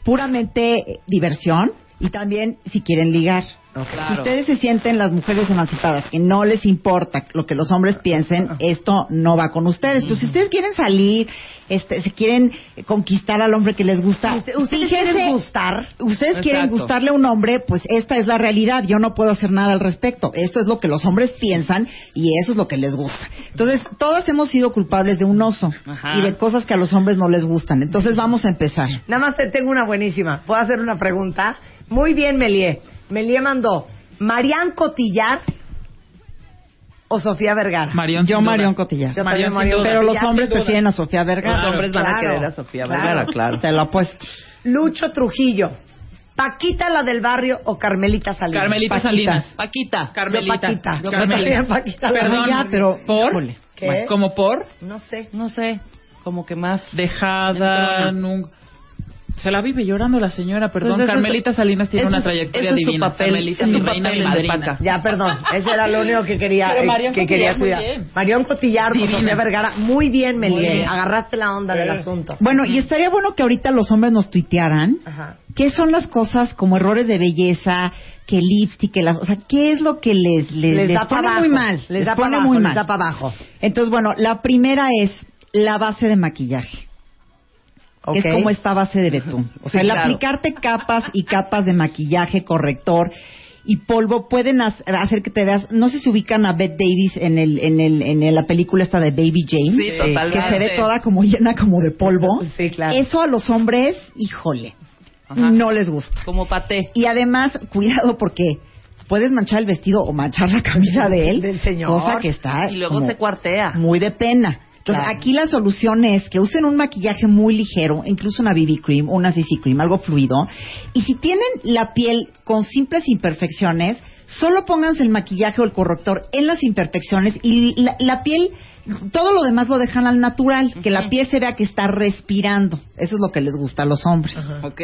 puramente diversión y también si quieren ligar. Si ustedes se sienten las mujeres emancipadas que no les importa lo que los hombres piensen, esto no va con ustedes. Entonces, si ustedes quieren salir, este, se quieren conquistar al hombre que les gusta, Usted- ustedes fíjense- quieren gustar. ustedes quieren gustarle a un hombre, pues esta es la realidad. Yo no puedo hacer nada al respecto. Esto es lo que los hombres piensan y eso es lo que les gusta. Entonces, todas hemos sido culpables de un oso Ajá. y de cosas que a los hombres no les gustan. Entonces, vamos a empezar. Nada más te tengo una buenísima. ¿Puedo hacer una pregunta? Muy bien, Melie. Melie mandó, ¿Marian Cotillar o Sofía Vergara? Marion. Yo. Marion Cotillar. Yo Marion, Marion. Pero los hombres prefieren a Sofía Vergara. Los hombres van a claro, querer a Sofía claro. Vergara, claro. Te lo apuesto. Lucho Trujillo, ¿Paquita la del barrio o Carmelita Salinas? Carmelita Paquita. Salinas. Paquita. Carmelita. Yo Paquita. Yo Carmelita. Paquita la Perdón. Ya, pero... ¿Por? ¿Qué? ¿Como por? No sé. No sé, como que más. Dejada. Entrona. Se la vive llorando la señora, perdón. Pues es- Carmelita Salinas tiene una trayectoria es su divina. papel, Carmelita, es mi su reina, en madrina. Ya, perdón. Ese era lo único que quería, eh, que quería cuidar. bien. Marion Cotillar. Sofía Vergara. Muy bien, Melie. Agarraste la onda del asunto. Bueno, y estaría bueno que ahorita los hombres nos tuitearan Ajá. qué son las cosas como errores de belleza, que el lipstick, que las, o sea, qué es lo que les les, Les les da pone para muy mal, Les da pone para muy mal. les da para abajo. Entonces, bueno, la primera es la base de maquillaje. Que es como esta base de betún. O sea, Sí, el claro. aplicarte capas y capas de maquillaje, corrector y polvo pueden ha- hacer que te veas. No sé si ubican a Bette Davis en el en el en la película esta de Baby Jane, Sí, totalmente. que se ve toda como llena como de polvo. Sí, claro. Eso a los hombres, híjole, Ajá. no les gusta. Como paté. Y además, cuidado porque puedes manchar el vestido o manchar la camisa de él, Del señor. cosa que está Y luego como se cuartea. muy de pena. Entonces, Claro. aquí la solución es que usen un maquillaje muy ligero, incluso una BB cream, una CC cream, algo fluido. Y si tienen la piel con simples imperfecciones, solo pónganse el maquillaje o el corrector en las imperfecciones y la, la piel, todo lo demás lo dejan al natural, que la piel se vea que está respirando. Eso es lo que les gusta a los hombres. Ok.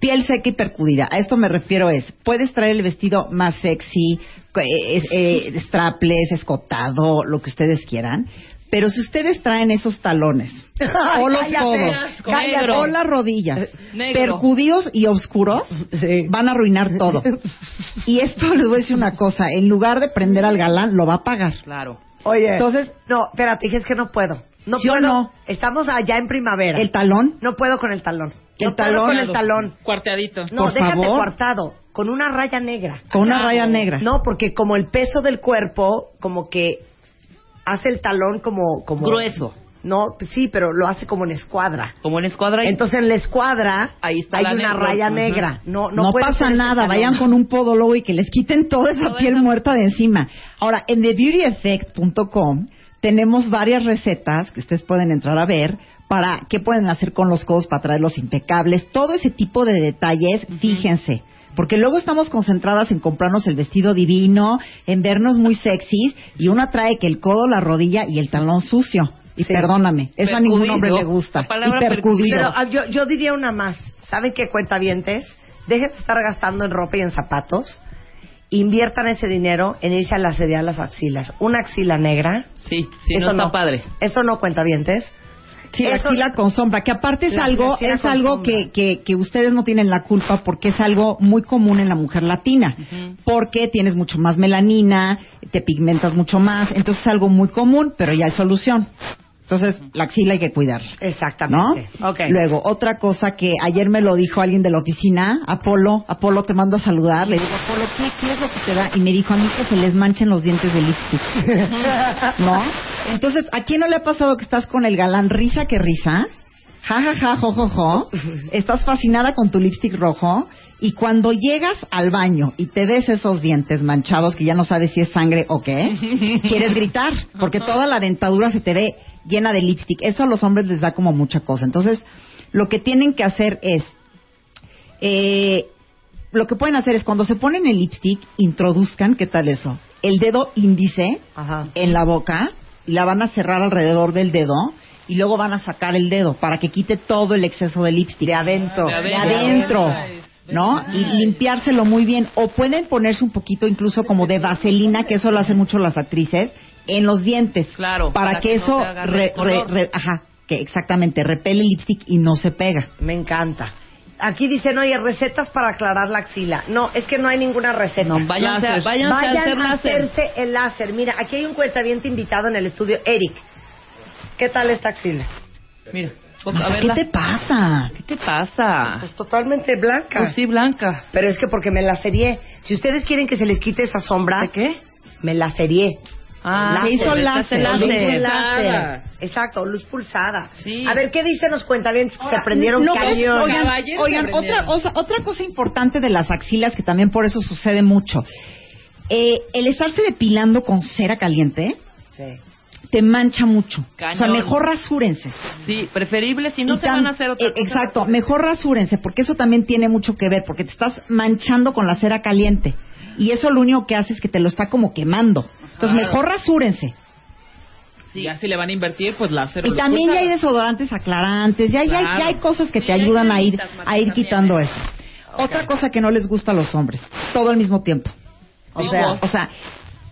Piel seca y percudida. A esto me refiero es, puedes traer el vestido más sexy, eh, eh, strapless, escotado, lo que ustedes quieran. Pero si ustedes traen esos talones, o los cállate, codos, cállate. o las rodillas, Negro. percudidos y oscuros, Sí. van a arruinar todo. Y esto les voy a decir una cosa, en lugar de prender al galán, lo va a pagar. Claro. Oye. Entonces- no, espérate, dije es que no puedo. No ¿Sí o puedo. no? Estamos allá en primavera. El talón. No puedo con el talón. El No puedo talón. con el talón. Cuarteadito. No, Por déjate favor. cuartado. Con una raya negra. Con una raya negra. No, porque como el peso del cuerpo, como que hace el talón como... como Grueso. No, sí, pero lo hace como en escuadra. Como en escuadra. y- Entonces en la escuadra Ahí está hay la una raya negra. No, no, No, pasa nada, talón. vayan con un podólogo y que les quiten toda esa Toda piel esa- muerta de encima. Ahora, en TheBeautyEffect.com tenemos varias recetas que ustedes pueden entrar a ver para qué pueden hacer con los codos para traerlos impecables. Todo ese tipo de detalles, fíjense. Porque luego estamos concentradas en comprarnos el vestido divino, en vernos muy sexys, y una trae que el codo, la rodilla y el talón sucio. Y Sí. perdóname, eso a ningún hombre le gusta. Y percudido. Pero ah, yo, yo diría una más. ¿Saben qué cuenta vientes? Dejen de estar gastando en ropa y en zapatos. Inviertan ese dinero en irse a la serie las axilas. Una axila negra. Sí, sí, no eso está padre. Eso no cuenta vientes. Sí, la Eso- axila con sombra, que aparte es algo, es algo que, que, que ustedes no tienen la culpa porque es algo muy común en la mujer latina. Porque tienes mucho más melanina, te pigmentas mucho más, entonces es algo muy común, pero ya hay solución. Entonces, la axila hay que cuidarla. ¿No? Exactamente. Luego, otra cosa que ayer me lo dijo alguien de la oficina, Apolo, Apolo te mando a saludar, le digo, Apolo, ¿qué, qué es lo que te da? Y me dijo, a mí que se les manchen los dientes de lipstick. ¿No? Entonces, ¿a quién no le ha pasado que estás con el galán risa que risa? Ja, ja, ja, jo, jo, jo. Estás fascinada con tu lipstick rojo y cuando llegas al baño y te ves esos dientes manchados que ya no sabes si es sangre o qué, quieres gritar porque toda la dentadura se te ve llena de lipstick. Eso a los hombres les da como mucha cosa. Entonces, lo que tienen que hacer es, eh, lo que pueden hacer es cuando se ponen el lipstick, introduzcan, ¿qué tal eso? El dedo índice Ajá. en la boca y la van a cerrar alrededor del dedo y luego van a sacar el dedo para que quite todo el exceso de lipstick. De adentro. De De adentro. adentro. ¿No? Y limpiárselo muy bien. O pueden ponerse un poquito incluso como de vaselina, que eso lo hacen mucho las actrices, en los dientes. Claro, Para, para que, que no eso, se agarre re- el color. re- re- ajá, que exactamente, repele el lipstick y no se pega. Me encanta. Aquí dicen, oye, recetas para aclarar la axila. No, es que no hay ninguna receta. No, váyanse, a- Láser. váyanse a Vayan hacer a láser. hacerse el láser. Mira, aquí hay un cuentaviente invitado en el estudio, Eric. ¿Qué tal esta axila? Mira, a ver, ¿Qué la- te pasa? ¿qué te pasa? Pues totalmente blanca. Pues sí, Blanca. Pero es que porque me la serié. Si ustedes quieren que se les quite esa sombra, ¿De qué? me la serié. Ah, Se hizo láser. echaste Luz láser. láser. Exacto, luz pulsada. Sí. A ver, ¿qué dicen los cuentavientes que se prendieron No, cañón? Oigan, oigan, otra, osa- otra cosa importante de las axilas que también por eso sucede mucho. Eh, el estarse depilando con cera caliente Sí. te mancha mucho. O sea, mejor rasúrense. Sí, preferible si no Y se van a hacer otra eh, cosa. Exacto, mejor rasúrense, porque eso también tiene mucho que ver, porque te estás manchando con la cera caliente. Y eso lo único que hace es que te lo está como quemando. Entonces, Claro. mejor rasúrense. Sí. Ya si le van a invertir, pues láser. Y también ya hay desodorantes aclarantes, ya, ya hay- ya hay cosas que te ayudan a ir, a ir quitando eso. Otra cosa que no les gusta a los hombres, todo al mismo tiempo. O ¿Cómo? sea, o sea,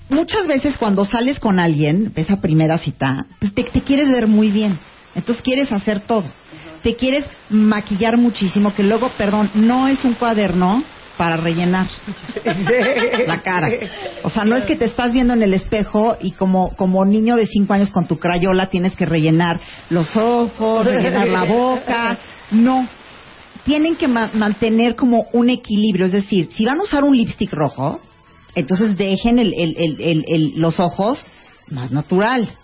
muchas veces cuando sales con alguien, esa primera cita, pues te, te quieres ver muy bien. Entonces quieres hacer todo. Te quieres maquillar muchísimo, que luego, perdón, no es un cuaderno para rellenar la cara. O sea, no es que te estás viendo en el espejo y como, como niño de cinco años con tu crayola tienes que rellenar los ojos, rellenar la boca. No. Tienen que ma- mantener como un equilibrio. Es decir, si van a usar un lipstick rojo, entonces dejen el- los ojos más natural.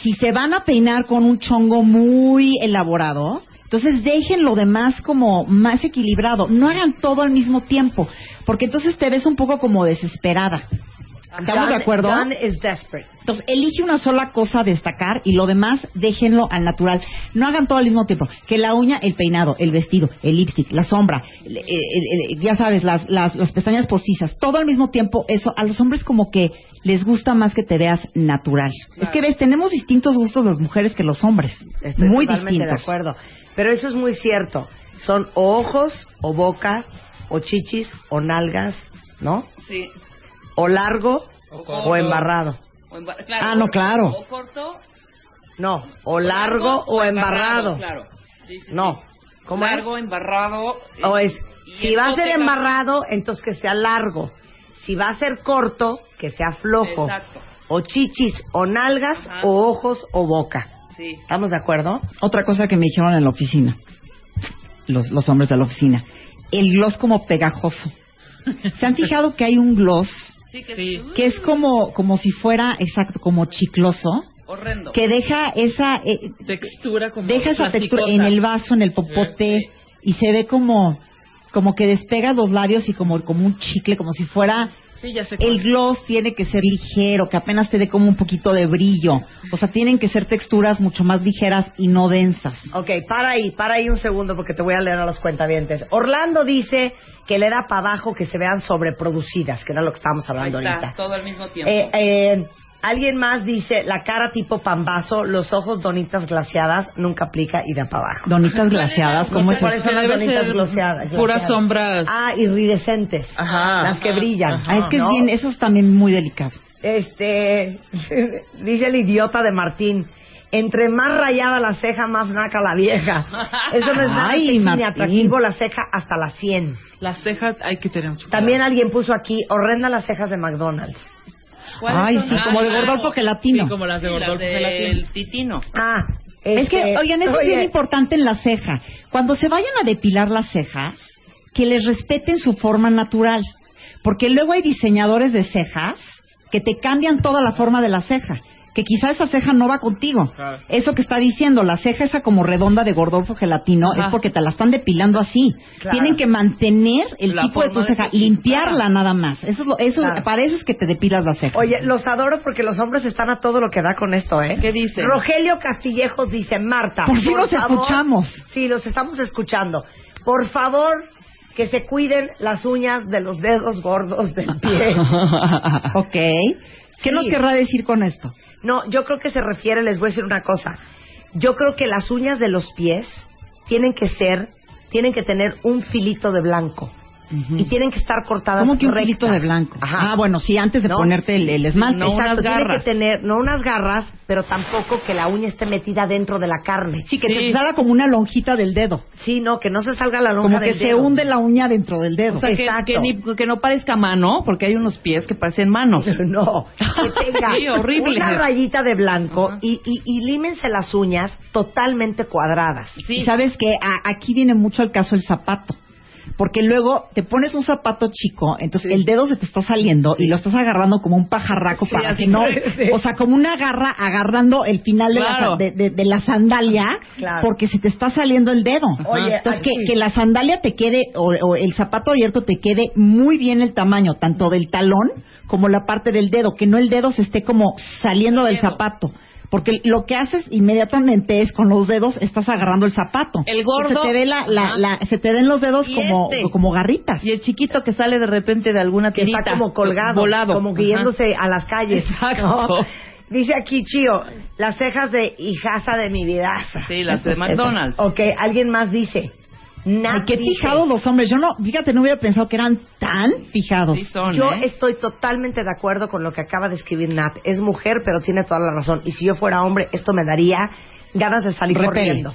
Si se van a peinar con un chongo muy elaborado, entonces dejen lo demás como más equilibrado. No hagan todo al mismo tiempo, porque entonces te ves un poco como desesperada. ¿Estamos de acuerdo? Done is desperate. Entonces, elige una sola cosa a destacar y lo demás déjenlo al natural. No hagan todo al mismo tiempo. Que la uña, el peinado, el vestido, el lipstick, la sombra, el- el- el- el- ya sabes, las, las, las pestañas postizas, todo al mismo tiempo, eso a los hombres como que les gusta más que te veas natural. Es que ves, tenemos distintos gustos las mujeres que los hombres. Estoy muy totalmente distintos. de acuerdo. Pero eso es muy cierto. Son o ojos, o boca, o chichis, o nalgas, ¿no? Sí. O largo, O embarrado. O embar- claro, Ah, no, claro. O corto. No, o largo o embarrado. Claro. Sí, sí, No. ¿Cómo largo, embarrado. eh, O es, si va a ser embarrado, entonces que sea largo. Si va a ser corto, que sea flojo. Exacto. O chichis, o nalgas, Ajá. o ojos, o boca. Sí. ¿Estamos de acuerdo? Otra cosa que me dijeron en la oficina, los, los hombres de la oficina, el gloss como pegajoso. ¿Se han fijado que hay un gloss Sí, que Sí. que es como, como si fuera, exacto, como chicloso, horrendo. que deja esa, eh, Textura como deja esa textura en el vaso, en el popote, Sí. y se ve como, como que despega los labios y como, como un chicle, como si fuera Sí, ya sé. el gloss tiene que ser ligero, que apenas te dé como un poquito de brillo. O sea, tienen que ser texturas mucho más ligeras y no densas. Ok, para ahí, para ahí un segundo porque te voy a leer a los cuentavientes. Orlando dice que le da para abajo que se vean sobreproducidas, que era lo que estábamos Ahí hablando está, ahorita. todo al mismo tiempo. Eh, eh, alguien más dice la cara tipo pambazo, los ojos donitas glaciadas, nunca aplica y da para abajo. Donitas glaseadas, ¿cómo No es sé eso? son las Debe donitas glaciadas. puras glaciadas. sombras. Ah, iridescentes. Ajá. Las que brillan. Ah, es que es bien, eso es también muy delicado. Este, dice el idiota de Martín. Entre más rayada la ceja, más naca la vieja. Eso no es nada Ay, ni atractivo, la ceja hasta las 100. Las cejas hay que tener mucho cuidado. También alguien puso aquí, horrenda las cejas de McDonald's. ¿Cuáles Ay, son? sí, como de Ah, Gordolfo Gelatino. Sí, como las de sí, las Gordolfo Gelatino. titino. Ah, Es que, este, oigan, eso es bien importante en la ceja. Cuando se vayan a depilar las cejas, que les respeten su forma natural. Porque luego hay diseñadores de cejas que te cambian toda la forma de la ceja. Que quizá esa ceja no va contigo. Claro. Eso que está diciendo, la ceja esa como redonda de Gordolfo Gelatino, Ajá. es porque te la están depilando así. Claro. Tienen que mantener el La tipo de tu de ceja, tu- limpiarla nada más. Eso es lo, eso, Claro. para eso es que te depilas la ceja. Oye, los adoro porque los hombres están a todo lo que da con esto, ¿eh? ¿Qué dice? Rogelio Castillejos dice, Marta. Por fin los favor- escuchamos. Sí, los estamos escuchando. Por favor, que se cuiden las uñas de los dedos gordos del pie. ok. ¿Qué Sí. nos querrá decir con esto? No, yo creo que se refiere, les voy a decir una cosa. Yo creo que las uñas de los pies tienen que ser, tienen que tener un filito de blanco. Y tienen que estar cortadas ¿Cómo que un rectas. de blanco? Ajá. Ah, bueno, sí, antes de No, ponerte el, el esmalte. No Exacto, unas tiene garras. que tener, no unas garras, pero tampoco que la uña esté metida dentro de la carne. Sí, que Sí. te salga como una lonjita del dedo. Sí, no, que no se salga la lonja Como que del se dedo. hunde la uña dentro del dedo. O sea, que, Exacto. que, ni- que no parezca mano, porque hay unos pies que parecen manos. No, que tenga Sí, horrible. una rayita de blanco y, y, y límense las uñas totalmente cuadradas. Sí. Y sabes que aquí viene mucho el caso el zapato. Porque luego te pones un zapato chico, entonces el dedo se te está saliendo y lo estás agarrando como un pajarraco Sí, para que no, o sea, como una garra agarrando el final de, la, de, de- de la sandalia, Claro. porque se te está saliendo el dedo. Oye, entonces que, que la sandalia te quede o, o el zapato abierto te quede muy bien el tamaño, tanto del talón como la parte del dedo, que no el dedo se esté como saliendo del zapato. Porque lo que haces inmediatamente es con los dedos estás agarrando el zapato. El gordo- Se te, ve la, la, Ajá. la- se te ven los dedos Y como, este. como garritas. Y el chiquito que sale de repente de alguna que tirita. está como colgado, Volado. como guiándose a las calles. Exacto. ¿no? Dice aquí Chío, las cejas de hijaza de mi vida. Sí, las de McDonald's. Ok, alguien más dice. Nat Ay, qué dice, fijados los hombres. Yo no, fíjate, no hubiera pensado que eran tan fijados. Sí son, Yo ¿eh? estoy totalmente de acuerdo con lo que acaba de escribir Nat. Es mujer, pero tiene toda la razón. Y si yo fuera hombre, esto me daría ganas de salir Repele. corriendo.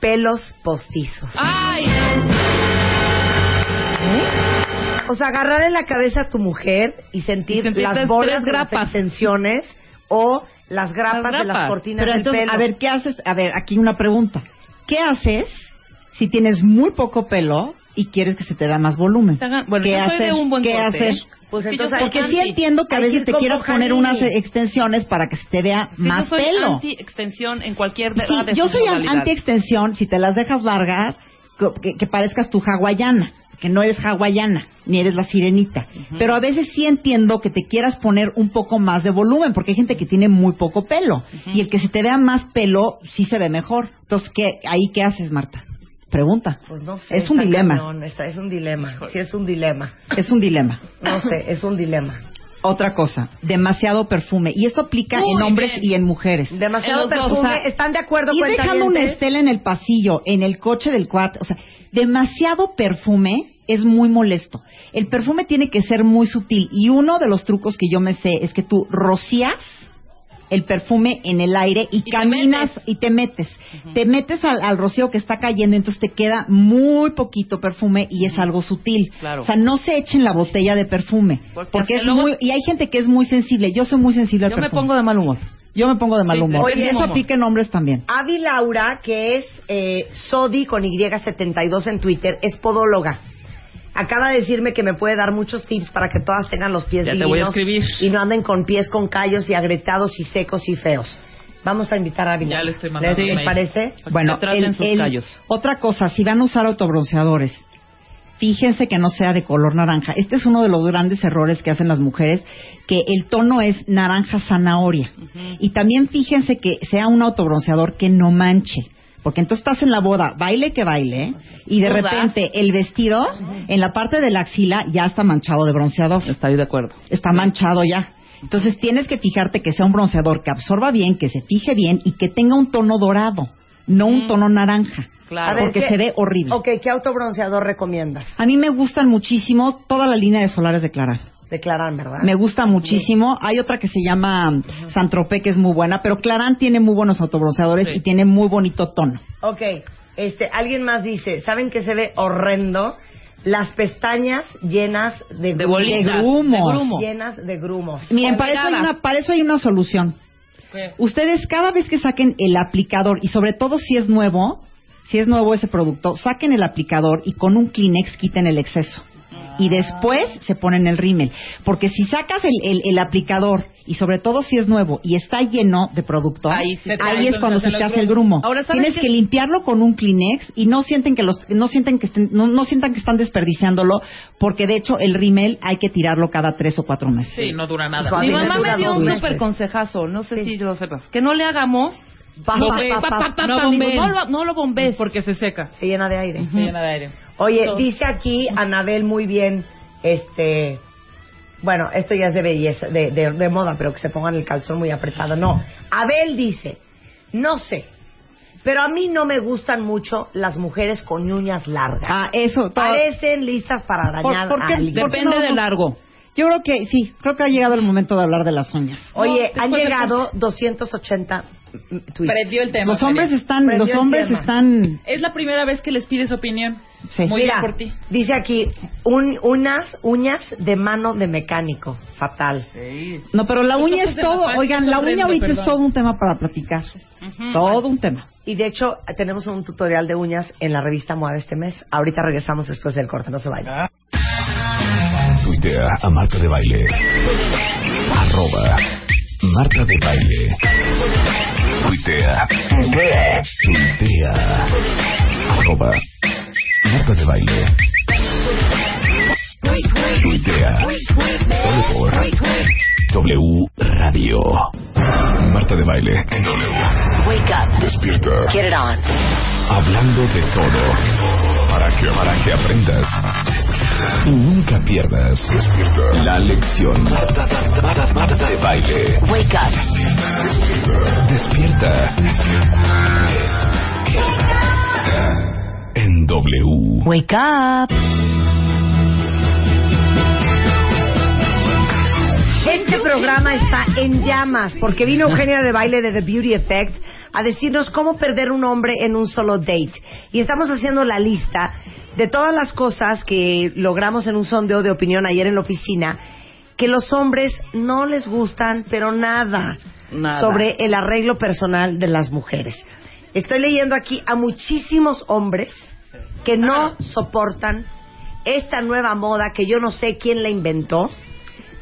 Pelos postizos. ¡Ay! O sea, agarrar en la cabeza a tu mujer y sentir, Y sentir las bolas tres de las grapas. extensiones o las grapas, Las de las grapas. cortinas Pero del entonces, pelo. a ver, ¿qué haces? A ver, aquí una pregunta. ¿Qué haces si tienes muy poco pelo y quieres que se te da más volumen? Hagan- bueno, ¿Qué de un buen ¿Qué corte, hacer? ¿eh? Pues Es que yo entonces soy hay que Porque sí anti- entiendo que a veces te quieres poner unas extensiones para que se te vea Sí, más yo soy pelo. anti-extensión en cualquier de, Sí, de yo soy an- modalidades. anti-extensión si te las dejas largas, que parezcas tu hawaiana, que no eres hawaiana, ni eres la sirenita. Pero a veces sí entiendo que te quieras poner un poco más de volumen, porque hay gente que tiene muy poco pelo. Y el que se te vea más pelo, sí se ve mejor. Entonces, ¿qué, ¿ahí qué haces, Marta? Pregunta. Pues no sé. es un dilema. cañón, está- es un dilema. Sí, es un dilema. Es un dilema. No sé, es un dilema. Otra cosa, demasiado perfume. Y esto aplica Muy en hombres bien. y en mujeres. Demasiado En los dos, perfume. o sea, ¿Están de acuerdo, Ir dejando una estela en el pasillo, en el coche del cuate, o sea, demasiado perfume es muy molesto. El perfume tiene que ser muy sutil y uno de los trucos que yo me sé es que tú rocías el perfume en el aire y, caminas y te metes. Te metes al, al rocío que está cayendo, entonces te queda muy poquito perfume y es algo sutil. Claro. O sea, no se echen la botella de perfume. Porque es luego- muy... Y hay gente que es muy sensible. Yo soy muy sensible al Yo me perfume. pongo de mal humor. Yo me pongo de mal humor. y eso aplica en hombres también. Avi Laura, que es eh, Sodi con Y72 en Twitter, es podóloga. Acaba de decirme que me puede dar muchos tips para que todas tengan los pies Ya te divinos voy a escribir. y no anden con pies con callos y agrietados y secos y feos. Vamos a invitar a Avi. Ya le estoy mandando ¿Les, un les parece? Bueno, el- sus el- callos. otra cosa, si van a usar autobronceadores, fíjense que no sea de color naranja. Este es uno de los grandes errores que hacen las mujeres, que el tono es naranja zanahoria. Y también fíjense que sea un autobronceador que no manche. Porque entonces estás en la boda, baile que baile, y de repente el vestido en la parte de la axila ya está manchado de bronceador. Estoy de acuerdo. Está manchado ya. Entonces tienes que fijarte que sea un bronceador que absorba bien, que se fije bien y que tenga un tono dorado, no un tono naranja. Claro. Ver, porque ¿qué- se ve horrible. Ok, ¿qué autobronceador recomiendas? A mí me gustan muchísimo toda la línea de solares de Clarán. Declaran, ¿verdad? Me gusta muchísimo. Hay otra que se llama Santropé que es muy buena, pero Clarán tiene muy buenos autobronceadores Sí. y tiene muy bonito tono. Ok, este, alguien más dice, ¿saben que se ve horrendo? Las pestañas llenas de, De bolitas. De grumos. de grumo. Llenas de grumos. Miren, para eso, hay una, para eso hay una solución. ¿Qué? Ustedes cada vez que saquen el aplicador y sobre todo si es nuevo, si es nuevo ese producto, saquen el aplicador y con un Kleenex quiten el exceso. Y después se ponen el rímel. Porque si sacas el, el- el aplicador y sobre todo si es nuevo y está lleno de producto, Ahí sí te- ahí es cuando se te hace el grumo. Ahora, ¿sabes Tienes que limpiarlo con un Kleenex y no sienten que los no sienten que estén- no, no sientan que están desperdiciándolo porque de hecho el rímel hay que tirarlo cada tres o cuatro meses. Sí, no dura nada. Suave. Mi mamá me dio un súper consejazo, no sé Sí. si lo sepas. Que no le hagamos. Pa, pa, pa, pa, No bombeen. lo- no lo bombees. Porque se seca. Se llena de aire. Se llena de aire. Oye, Todo. dice aquí Anabel muy bien, este, bueno, esto ya es de belleza, de, de- de moda, pero que se pongan el calzón muy apretado. No, Abel dice, no sé, pero a mí no me gustan mucho las mujeres con uñas largas. Ah, eso. todo- Parecen listas para arañar ¿Por- por qué- a alguien. Depende no? del largo. Yo creo que sí, creo que ha llegado el momento de hablar de las uñas. Oye, No, han después de- llegado 280 mm, tweets. Prendió el tema. Los hombres están, Prendió los hombres están Es la primera vez que les pides opinión. Sí. Muy Mira, bien por ti. dice aquí, un- unas uñas de mano de mecánico. Fatal. No, pero la Los uña es todo, oigan, la uña ahorita es todo un tema para platicar. Todo un tema. Y de hecho, tenemos un tutorial de uñas en la revista MOA de este mes. Ahorita regresamos después del corte, no se vayan. Tuitea a Marta de Baile. Arroba Marta de Baile. Tuitea. Tuitea. Arroba Marta de Baile. Tuitea. Solo por W Radio. Marta de Baile en W. Wake up. Despierta. Get it on. Hablando de todo. Para que, para que aprendas. Y nunca pierdas. La lección. De baile. Wake up. Despierta. Despierta. En W. Wake up. Este programa está en llamas porque vino Eugenia de Baile de The Beauty Effect a decirnos cómo perder un hombre en un solo date. Y estamos haciendo la lista de todas las cosas que logramos en un sondeo de opinión ayer en la oficina que los hombres no les gustan, pero nada, Nada. sobre el arreglo personal de las mujeres. Estoy leyendo aquí a muchísimos hombres que no soportan esta nueva moda que yo no sé quién la inventó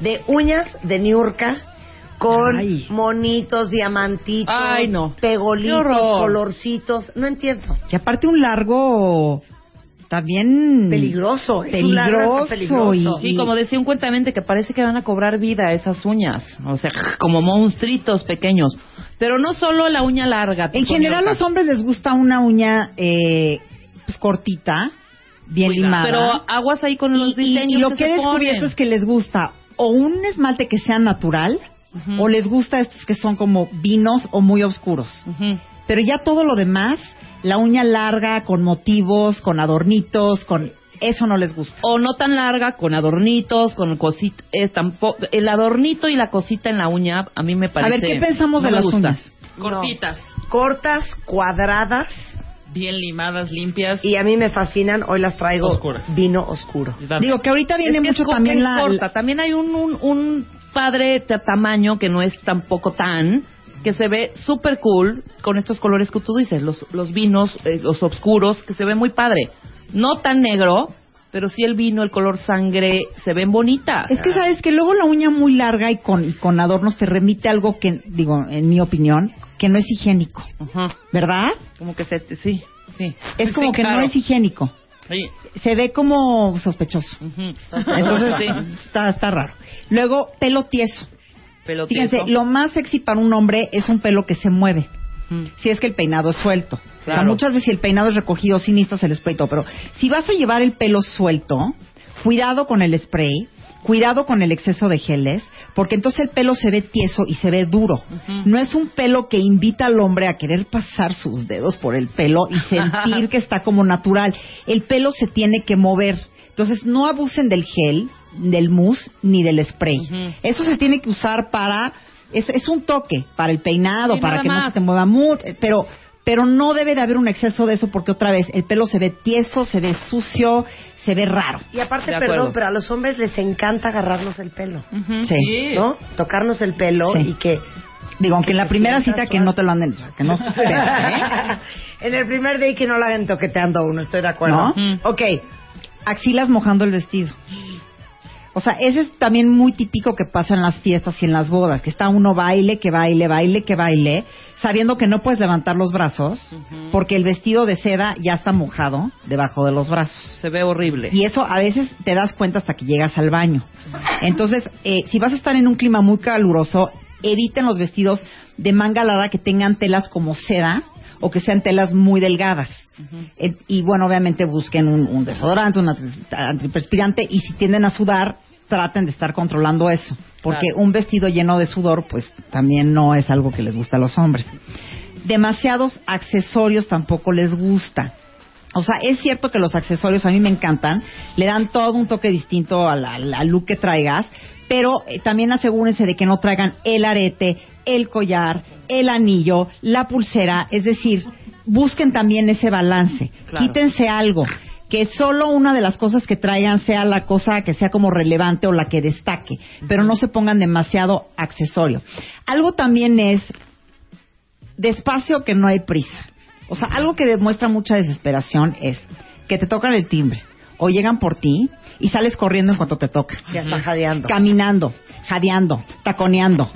de uñas de Niurka con Ay. monitos, diamantitos, Ay, no. Qué pegolitos, colorcitos. No entiendo. Y aparte un largo también Peligroso. es un largo peligroso, peligroso. y, Sí, como decía un cuentamente que parece que van a cobrar vida esas uñas, o sea, como monstruitos pequeños. Pero no solo la uña larga. en general ñoca. los hombres les gusta una uña eh, pues, cortita, bien limada. Pero aguas ahí con los y- diseños y lo que que he descubierto ponen. es que les gusta o un esmalte que sea natural O les gusta estos que son como vinos o muy oscuros. Pero ya todo lo demás, la uña larga con motivos, con adornitos, con Eso no les gusta. O no tan larga, con adornitos, con cositas. El adornito y la cosita en la uña, a mí me A parece. ver, ¿qué pensamos no de las gusta. uñas? Cortitas, Cortas, cuadradas bien limadas, limpias. y a mí me fascinan. Hoy las traigo Oscuras. vino oscuro. Digo que ahorita viene Es que mucho también la, corta. También hay un, un, un padre tamaño que no es tampoco tan que se ve súper cool con estos colores que tú dices, los, los vinos, eh, los oscuros, que se ve muy padre. No tan negro, pero sí el vino, el color sangre, se ven bonitas. Es que sabes que luego la uña muy larga y con, y con adornos te remite a algo que, digo, en mi opinión, que no es higiénico, Ajá. ¿verdad? Como que se, sí, sí. Es como Sí, que claro. no es higiénico. Sí. Se ve como sospechoso. Entonces, Sí. está, está raro. Luego, pelo tieso. Pelo Fíjense, tieso. lo más sexy para un hombre es un pelo que se mueve. Si es que el peinado es suelto. O sea, muchas veces si el peinado es recogido, necesitas el spray y todo. Pero si vas a llevar el pelo suelto, cuidado con el spray, cuidado con el exceso de geles, porque entonces el pelo se ve tieso y se ve duro. No es un pelo que invita al hombre a querer pasar sus dedos por el pelo y sentir que está como natural. El pelo se tiene que mover. Entonces no abusen del gel, del mousse ni del spray. Eso se tiene que usar para es, es un toque para el peinado, Sí, para que no se te mueva mucho, pero pero no debe de haber un exceso de eso porque otra vez el pelo se ve tieso, se ve sucio, se ve raro. Y aparte, perdón, pero a los hombres les encanta agarrarnos el pelo. Sí. ¿no? Tocarnos el pelo Sí. y que... Digo, aunque en la primera cita que no te lo anden, que no ¿eh? en el primer day que no la hagan toqueteando a uno, estoy de acuerdo. ¿No? Ok, axilas mojando el vestido. O sea, ese es también muy típico que pasa en las fiestas y en las bodas, que está uno baile, que baile, baile, que baile, sabiendo que no puedes levantar los brazos porque el vestido de seda ya está mojado debajo de los brazos. Se ve horrible. Y eso a veces te das cuenta hasta que llegas al baño. Entonces, eh, si vas a estar en un clima muy caluroso, eviten los vestidos de manga larga que tengan telas como seda o que sean telas muy delgadas. Eh, y bueno, obviamente busquen un, un desodorante, un antiperspirante y si tienden a sudar, traten de estar controlando eso. Porque Claro. un vestido lleno de sudor, pues también no es algo que les gusta a los hombres. Demasiados accesorios tampoco les gusta. O sea, es cierto que los accesorios a mí me encantan, le dan todo un toque distinto al, al- al look que traigas, pero eh, también asegúrense de que no traigan el arete, el collar, el anillo, la pulsera, es decir, busquen también ese balance, Claro. quítense algo, que solo una de las cosas que traigan sea la cosa que sea como relevante o la que destaque, pero no se pongan demasiado accesorio. Algo también es despacio que no hay prisa. O sea, algo que demuestra mucha desesperación es que te tocan el timbre o llegan por ti y sales corriendo en cuanto te toca. ya está jadeando. Caminando, jadeando, taconeando.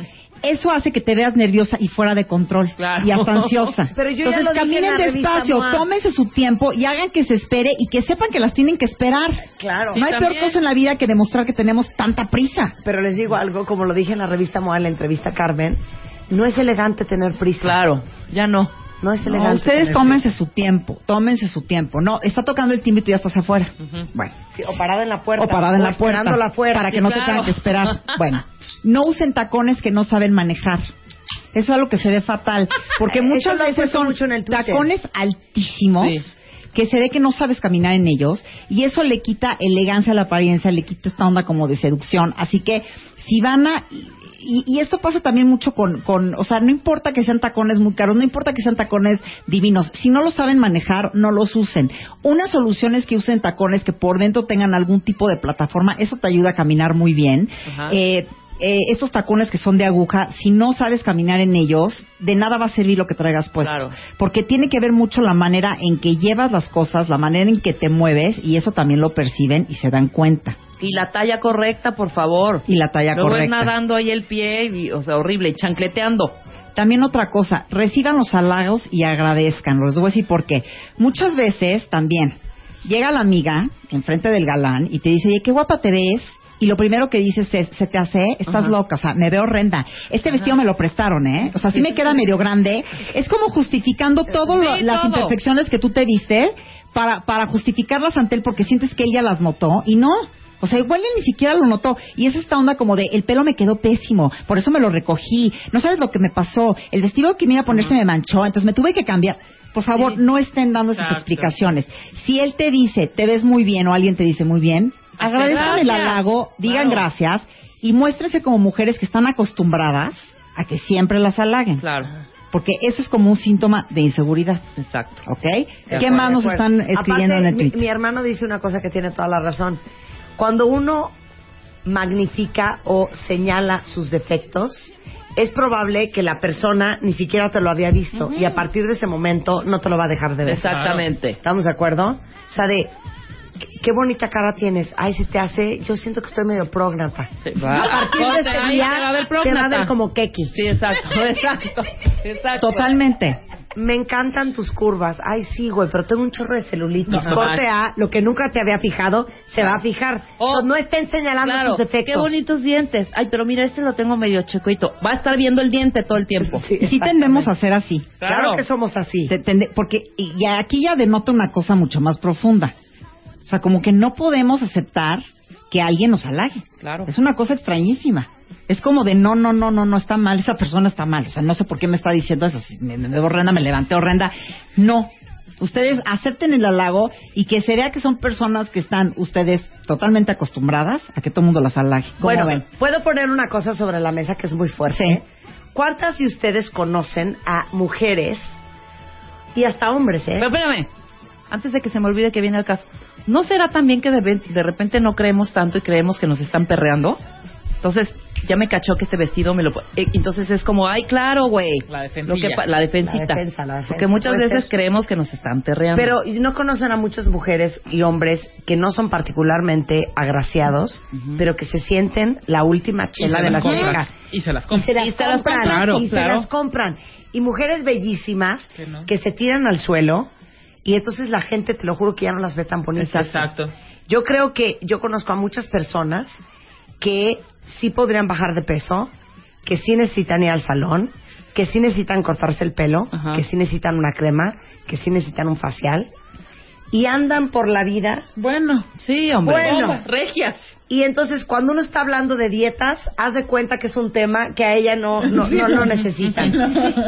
Eso hace que te veas nerviosa y fuera de control Claro. y hasta ansiosa. Pero yo ya Entonces lo dije en caminen la revista despacio, MOA. tómense su tiempo y hagan que se espere y que sepan que las tienen que esperar. Claro. no hay también. peor cosa en la vida que demostrar que tenemos tanta prisa. Pero les digo algo, como lo dije en la revista MOA, en la entrevista a Carmen, no es elegante tener prisa. Claro, ya no. No es No, elegante. ustedes tómense su tiempo, tómense su tiempo. No, está tocando el timbre y tú ya estás afuera. Bueno. Sí, o parada en la puerta. O parada en la puerta. Para que no claro. te tengan que esperar. Bueno, no usen tacones que no saben manejar. Eso es algo que se ve fatal. Porque muchas veces son mucho en el tacones altísimos. Sí. Que se ve que no sabes caminar en ellos y eso le quita elegancia a la apariencia, le quita esta onda como de seducción. Así que si van a y, y esto pasa también mucho con, con, o sea, no importa que sean tacones muy caros, no importa que sean tacones divinos, si no los saben manejar, no los usen. Una solución es que usen tacones que por dentro tengan algún tipo de plataforma, eso te ayuda a caminar muy bien. Ajá. Eh, eh, estos tacones que son de aguja, si no sabes caminar en ellos, de nada va a servir lo que traigas puesto. Claro. Porque tiene que ver mucho la manera en que llevas las cosas, la manera en que te mueves, y eso también lo perciben y se dan cuenta. Y la talla correcta, por favor. Y la talla Luego es correcta. nadando ahí el pie, y, o sea, horrible, y chancleteando. También otra cosa, reciban los halagos y agradezcan. Les voy a decir por qué. Muchas veces también llega la amiga enfrente del galán y te dice, oye, qué guapa te ves. Y lo primero que dices es, se te hace, estás Ajá. loca, o sea, me veo horrenda. Este vestido me lo prestaron, ¿eh? O sea, sí me queda medio grande. Es como justificando todas Sí, las todo. imperfecciones que tú te viste para, para justificarlas ante él porque sientes que él ya las notó y no. O sea, igual él ni siquiera lo notó. Y es esta onda como de, el pelo me quedó pésimo, por eso me lo recogí. No sabes lo que me pasó. El vestido que me iba a poner se me manchó, entonces me tuve que cambiar. por favor, no estén dando esas Exacto. explicaciones. Si él te dice, te ves muy bien, o alguien te dice muy bien, Hasta agradezcan el halago, digan Claro. gracias y muéstrense como mujeres que están acostumbradas a que siempre las halaguen. Claro, Porque eso es como un síntoma de inseguridad. exacto. ¿Ok? De ¿Qué acuerdo, más nos están escribiendo Aparte, en el mi- Twitter? Mi, hermano dice una cosa que tiene toda la razón. Cuando uno magnifica o señala sus defectos, es probable que la persona ni siquiera te lo había visto y a partir de ese momento no te lo va a dejar de ver. Exactamente. ¿Estamos de acuerdo? O sea, de qué, qué bonita cara tienes. Ay, se te hace, yo siento que estoy medio prógnata. Sí. A partir de ese día te va a ver te va a ver como keki. Sí, exacto, exacto, exacto. Totalmente. Me encantan tus curvas. Ay, sí, güey, pero tengo un chorro de celulitis. No, Corte. A, lo que nunca te había fijado, se va a fijar. Oh, no estén señalando Claro, sus defectos. qué bonitos dientes. Ay, pero mira, este lo tengo medio checuito. Va a estar viendo el diente todo el tiempo. Sí, Y sí tendemos a ser así. Claro. Claro. que somos así. Porque y y aquí ya denota una cosa mucho más profunda. O sea, como que no podemos aceptar que alguien nos halague. Claro. Es una cosa extrañísima. Es como de no, no, no, no, no está mal, esa persona está mal. O sea, no sé por qué me está diciendo eso. Si me, me horrenda, me levanté horrenda. No. Ustedes acepten el halago y que se vea que son personas que están ustedes totalmente acostumbradas a que todo el mundo las halague. ¿Cómo Bueno, ven? puedo poner una cosa sobre la mesa que es muy fuerte. Sí. ¿Cuántas de ustedes conocen a mujeres y hasta hombres, eh? Pero espérame, antes de que se me olvide que viene el caso, ¿no será también que de, de repente no creemos tanto y creemos que nos están perreando? Entonces, ya me cachó que este vestido me lo... eh, Entonces es como, ay, claro, güey. La Lo defensilla. que pa- la defensita. La defensa, la defensa. Porque muchas Puede veces creemos que nos están perreando. Pero no conocen a muchas mujeres y hombres que no son particularmente agraciados, pero que se sienten la última chela de la las compran. checa. Y se las Y compran. se las Y se las compran. Claro, y se las compran. Y mujeres bellísimas Que no. que se tiran al suelo y entonces la gente, te lo juro que ya no las ve tan bonitas. Exacto. Yo creo que yo conozco a muchas personas que sí podrían bajar de peso, que sí necesitan ir al salón, que sí necesitan cortarse el pelo, Ajá. que sí necesitan una crema, que sí necesitan un facial y andan por la vida Bueno. Sí, hombre. Bueno. Regias. y entonces cuando uno está hablando de dietas, haz de cuenta que es un tema que a ella no no no, no necesitan.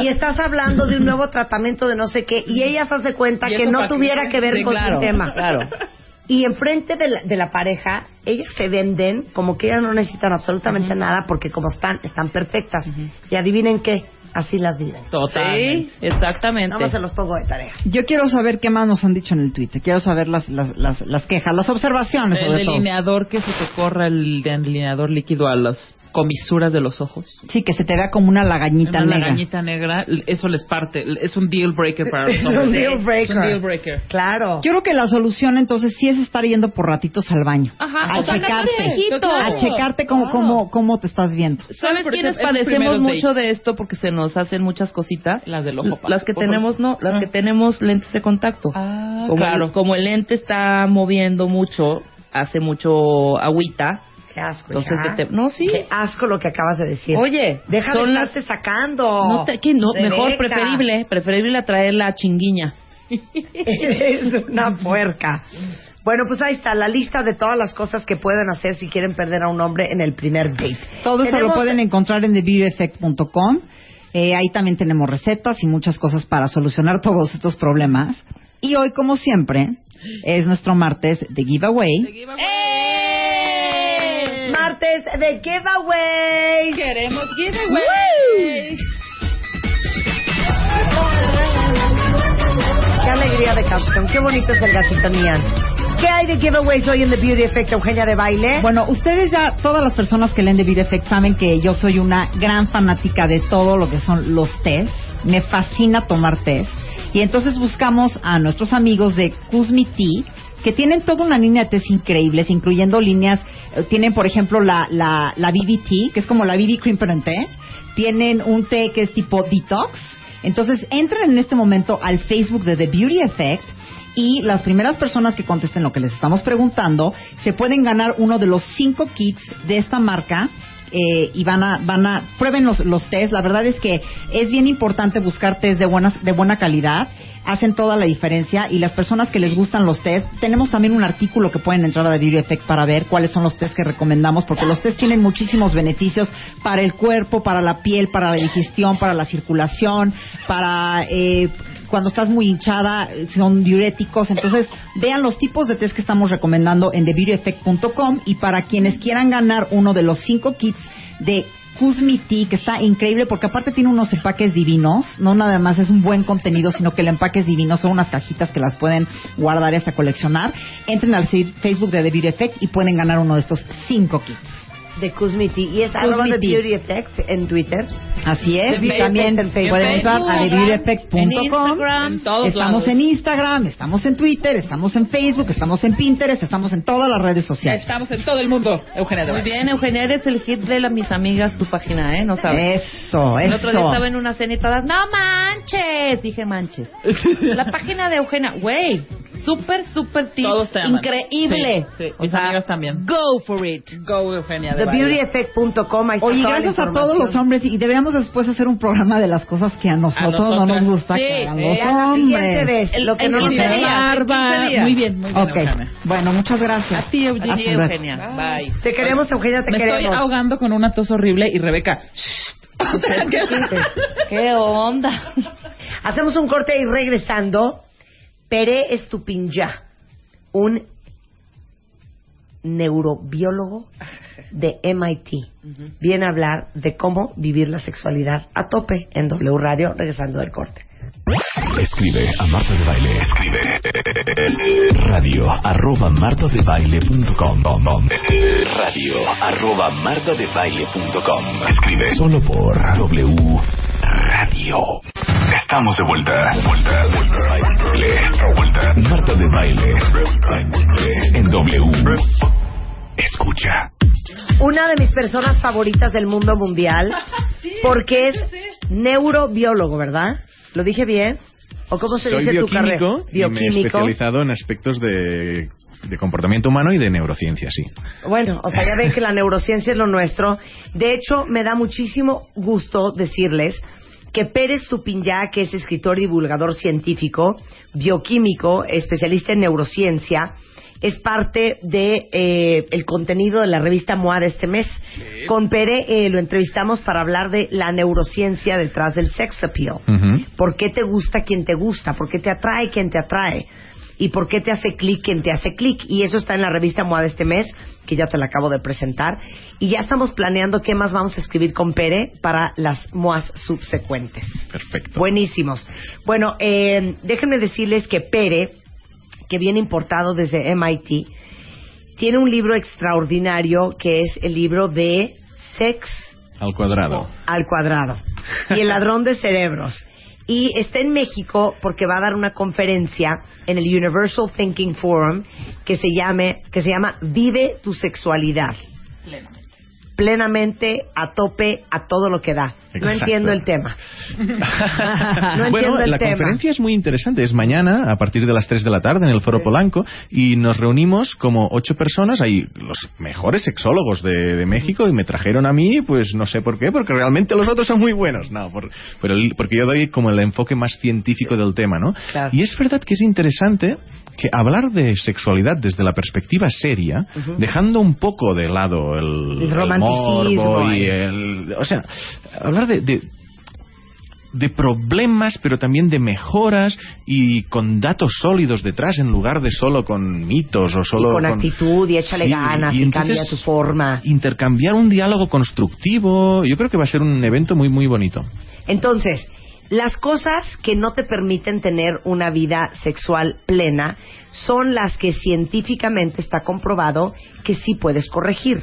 Y estás hablando de un nuevo tratamiento de no sé qué y ellas haz de cuenta ¿Y que no tuviera que ver Sí, con claro, su tema. claro. Y enfrente de la, de la pareja, ellas se venden como que ellas no necesitan absolutamente nada porque como están, están perfectas. Y adivinen qué, así las viven. Totalmente. Sí, exactamente. Nada más se los pongo de tarea. Yo quiero saber qué más nos han dicho en el Twitter. Quiero saber las, las, las, las quejas, las observaciones El sobre todo. delineador que se te corra el delineador líquido a las comisuras de los ojos. Sí, que se te vea como una lagañita Una negra. lagañita negra, eso les parte. Es un deal breaker para los Es hombres. un deal breaker. Es un deal breaker. Claro. Yo creo que la solución entonces sí es estar yendo por ratitos al baño. Ajá, a checarte. viejito. A checarte cómo, Claro. cómo, cómo te estás viendo. ¿Sabes Por quiénes padecemos mucho dates. de esto porque se nos hacen muchas cositas? Las del ojo. Las que tenemos, no, las Ah. que tenemos lentes de contacto. Ah, como, claro. el, como el lente está moviendo mucho, hace mucho agüita. Qué asco. Entonces, hija. te- no, sí. Qué asco lo que acabas de decir. Oye, deja de las- sacando. No te- que no, mejor preferible, preferible traer la chinguiña. Eres una puerca. Bueno, pues ahí está la lista de todas las cosas que pueden hacer si quieren perder a un hombre en el primer date. Todo eso lo pueden encontrar en TheBeautyEffect.com. Eh, ahí también tenemos recetas y muchas cosas para solucionar todos estos problemas. Y hoy, como siempre, es nuestro martes de giveaway. Martes de giveaway. Queremos giveaway. Qué alegría de canción. Qué bonito es el gatito Nian. ¿Qué hay de giveaways hoy en The Beauty Effect, Eugenia de Baile? Bueno, ustedes ya, todas las personas que leen The Beauty Effect saben que yo soy una gran fanática de todo lo que son los test. Me fascina tomar test. Y entonces buscamos a nuestros amigos de Cosmi Tea, que tienen toda una línea de test increíbles, incluyendo líneas, eh, tienen por ejemplo la, la, la BB Tea, que es como la BB Cream en té. Tienen un té que es tipo detox. Entonces entren en este momento al Facebook de The Beauty Effect y las primeras personas que contesten lo que les estamos preguntando se pueden ganar uno de los cinco kits de esta marca eh, y van a van a prueben los, los test la verdad es que es bien importante buscar test de buenas de buena calidad hacen toda la diferencia y las personas que les gustan los test tenemos también un artículo que pueden entrar a Beauty Effect para ver cuáles son los test que recomendamos porque los test tienen muchísimos beneficios para el cuerpo para la piel para la digestión para la circulación para eh, cuando estás muy hinchada, eh, son diuréticos. Entonces, vean los tipos de test que estamos recomendando en TheBeautyEffect.com y para quienes quieran ganar uno de los cinco kits de Tea, que está increíble porque aparte tiene unos empaques divinos, no nada más es un buen contenido, sino que el empaque es divino, son unas cajitas que las pueden guardar y hasta coleccionar. Entren al Facebook de The Effect y pueden ganar uno de estos cinco kits. De Cosmiti y es arroba The Beauty Effect en Twitter. Así es, y también Effect en Facebook. pueden entrar a TheBeautyEffect.com. Estamos en Instagram, estamos en Twitter, estamos en Facebook, estamos en Pinterest, estamos en todas las redes sociales. Estamos en todo el mundo, Eugenia. de Muy bien, Eugenia, eres el hit de la, mis amigas, tu página, ¿eh? No sabes. Eso, El otro día eso. estaba en una cena y todas, no manches, dije manches. La página de Eugenia, güey, súper, súper tips, Todos te aman. increíble. Sí, sí, o mis sea, amigas también. Go for it. Go, Eugenia. TheBeautyEffect.com. Oye, toda la gracias a todos los hombres y deberíamos después hacer un programa de las cosas que a nosotros no nos gusta Sí, que hagan los a hombres. vez. El- lo que nos 15 gusta. días. Barba. 15 días. Muy bien, muy bien, Ok, Eugenia. bueno, muchas gracias. A ti, Eugenia. Hasta luego. Eugenia. Bye. Te queremos, Eugenia, te Me queremos. estoy ahogando con una tos horrible y Rebeca. O sea, que- ¿Qué onda? Hacemos un corte y regresando, Pere Estupinja, un neurobiólogo de MIT, viene a hablar de cómo vivir la sexualidad a tope en W Radio, regresando del corte. Escribe a Marta de Baile. Escribe radio arroba martadebaile.com radio arroba martadebaile.com Escribe solo por W Radio. Estamos de vuelta. Vuelta, vuelta, vuelta, vuelta. Marta de Baile. En W. Escucha. Una de mis personas favoritas del mundo mundial, porque es neurobiólogo, ¿verdad? ¿Lo dije bien? ¿O cómo se Soy dice tu carrera? bioquímico y me he especializado en aspectos de, de comportamiento humano y de neurociencia, sí. Bueno, o sea, ya ven que la neurociencia es lo nuestro. De hecho, me da muchísimo gusto decirles que Pérez Tupinyá, que es escritor y divulgador científico, bioquímico, especialista en neurociencia, es parte de eh, el contenido de la revista MOA de este mes. Con Pere eh, lo entrevistamos para hablar de la neurociencia detrás del sex appeal. ¿Por qué te gusta quien te gusta? ¿Por qué te atrae quien te atrae? ¿Y por qué te hace clic quien te hace clic? Y eso está en la revista MOA de este mes, que ya te la acabo de presentar. Y ya estamos planeando qué más vamos a escribir con Pere para las MOAs subsecuentes. Perfecto. Buenísimos. Bueno, eh, déjenme decirles que Pere, que viene importado desde MIT, tiene un libro extraordinario que es el libro de Sex Al cuadrado. al cuadrado y el ladrón de cerebros. Y está en México porque va a dar una conferencia en el Universal Thinking Forum que se llame que se llama Vive tu sexualidad. Plenamente a tope a todo lo que da. No entiendo el tema. No bueno, el la tema. conferencia es muy interesante. Es mañana, a partir de las 3 de la tarde, en el Foro Polanco, y nos reunimos como ocho personas. Hay los mejores sexólogos de, de México y me trajeron a mí, pues no sé por qué, porque realmente los otros son muy buenos. No, por- por el- porque yo doy como el enfoque más científico del tema, ¿no? Claro. Y es verdad que es interesante que hablar de sexualidad desde la perspectiva seria, dejando un poco de lado el, El el romanticismo morbo y el... O sea, hablar de- de, de problemas, pero también de mejoras y con datos sólidos detrás en lugar de solo con mitos o solo y con, actitud y échale Sí, ganas y cambia tu forma. intercambiar un diálogo constructivo. Yo creo que va a ser un evento muy muy bonito. Entonces, las cosas que no te permiten tener una vida sexual plena son las que científicamente está comprobado que sí puedes corregir.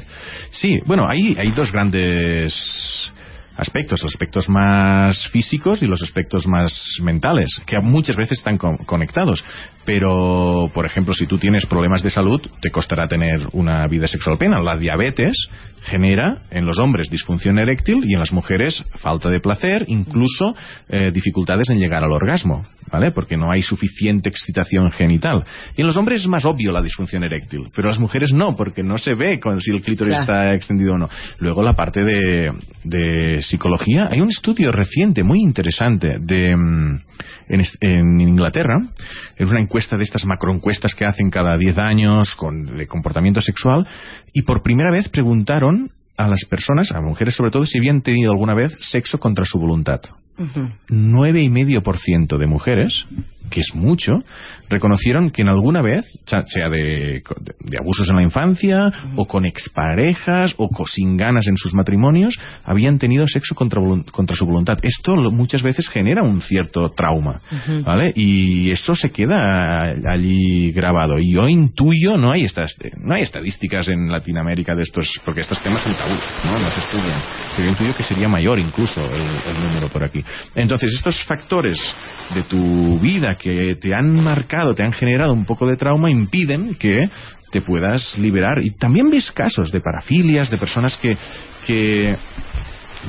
Sí, bueno, hay, hay dos grandes aspectos, los aspectos más físicos y los aspectos más mentales, que muchas veces están con- conectados. Pero, por ejemplo, si tú tienes problemas de salud, te costará tener una vida sexual plena. La diabetes genera en los hombres disfunción eréctil y en las mujeres falta de placer, incluso eh, dificultades en llegar al orgasmo, ¿vale? Porque no hay suficiente excitación genital. Y en los hombres es más obvio la disfunción eréctil, pero las mujeres no, porque no se ve con si el clítoris Claro. está extendido o no. Luego la parte de, de psicología, hay un estudio reciente muy interesante de mm, en, en Inglaterra, es una encuesta de estas macroencuestas que hacen cada 10 años con, de comportamiento sexual, y por primera vez preguntaron a las personas, a mujeres sobre todo, si habían tenido alguna vez sexo contra su voluntad. nueve y medio por ciento de mujeres, que es mucho, reconocieron que en alguna vez, sea de, de abusos en la infancia, o con exparejas, o sin ganas en sus matrimonios, habían tenido sexo contra, contra su voluntad. Esto lo- muchas veces genera un cierto trauma, ¿vale? Y eso se queda allí grabado. Y yo intuyo, no hay estas, no hay estadísticas en Latinoamérica de estos, porque estos temas son tabú, ¿no? No se estudian. Pero yo intuyo que sería mayor incluso el, el número por aquí. Entonces, estos factores de tu vida que te han marcado, te han generado un poco de trauma, impiden que te puedas liberar. Y también ves casos de parafilias, de personas que, que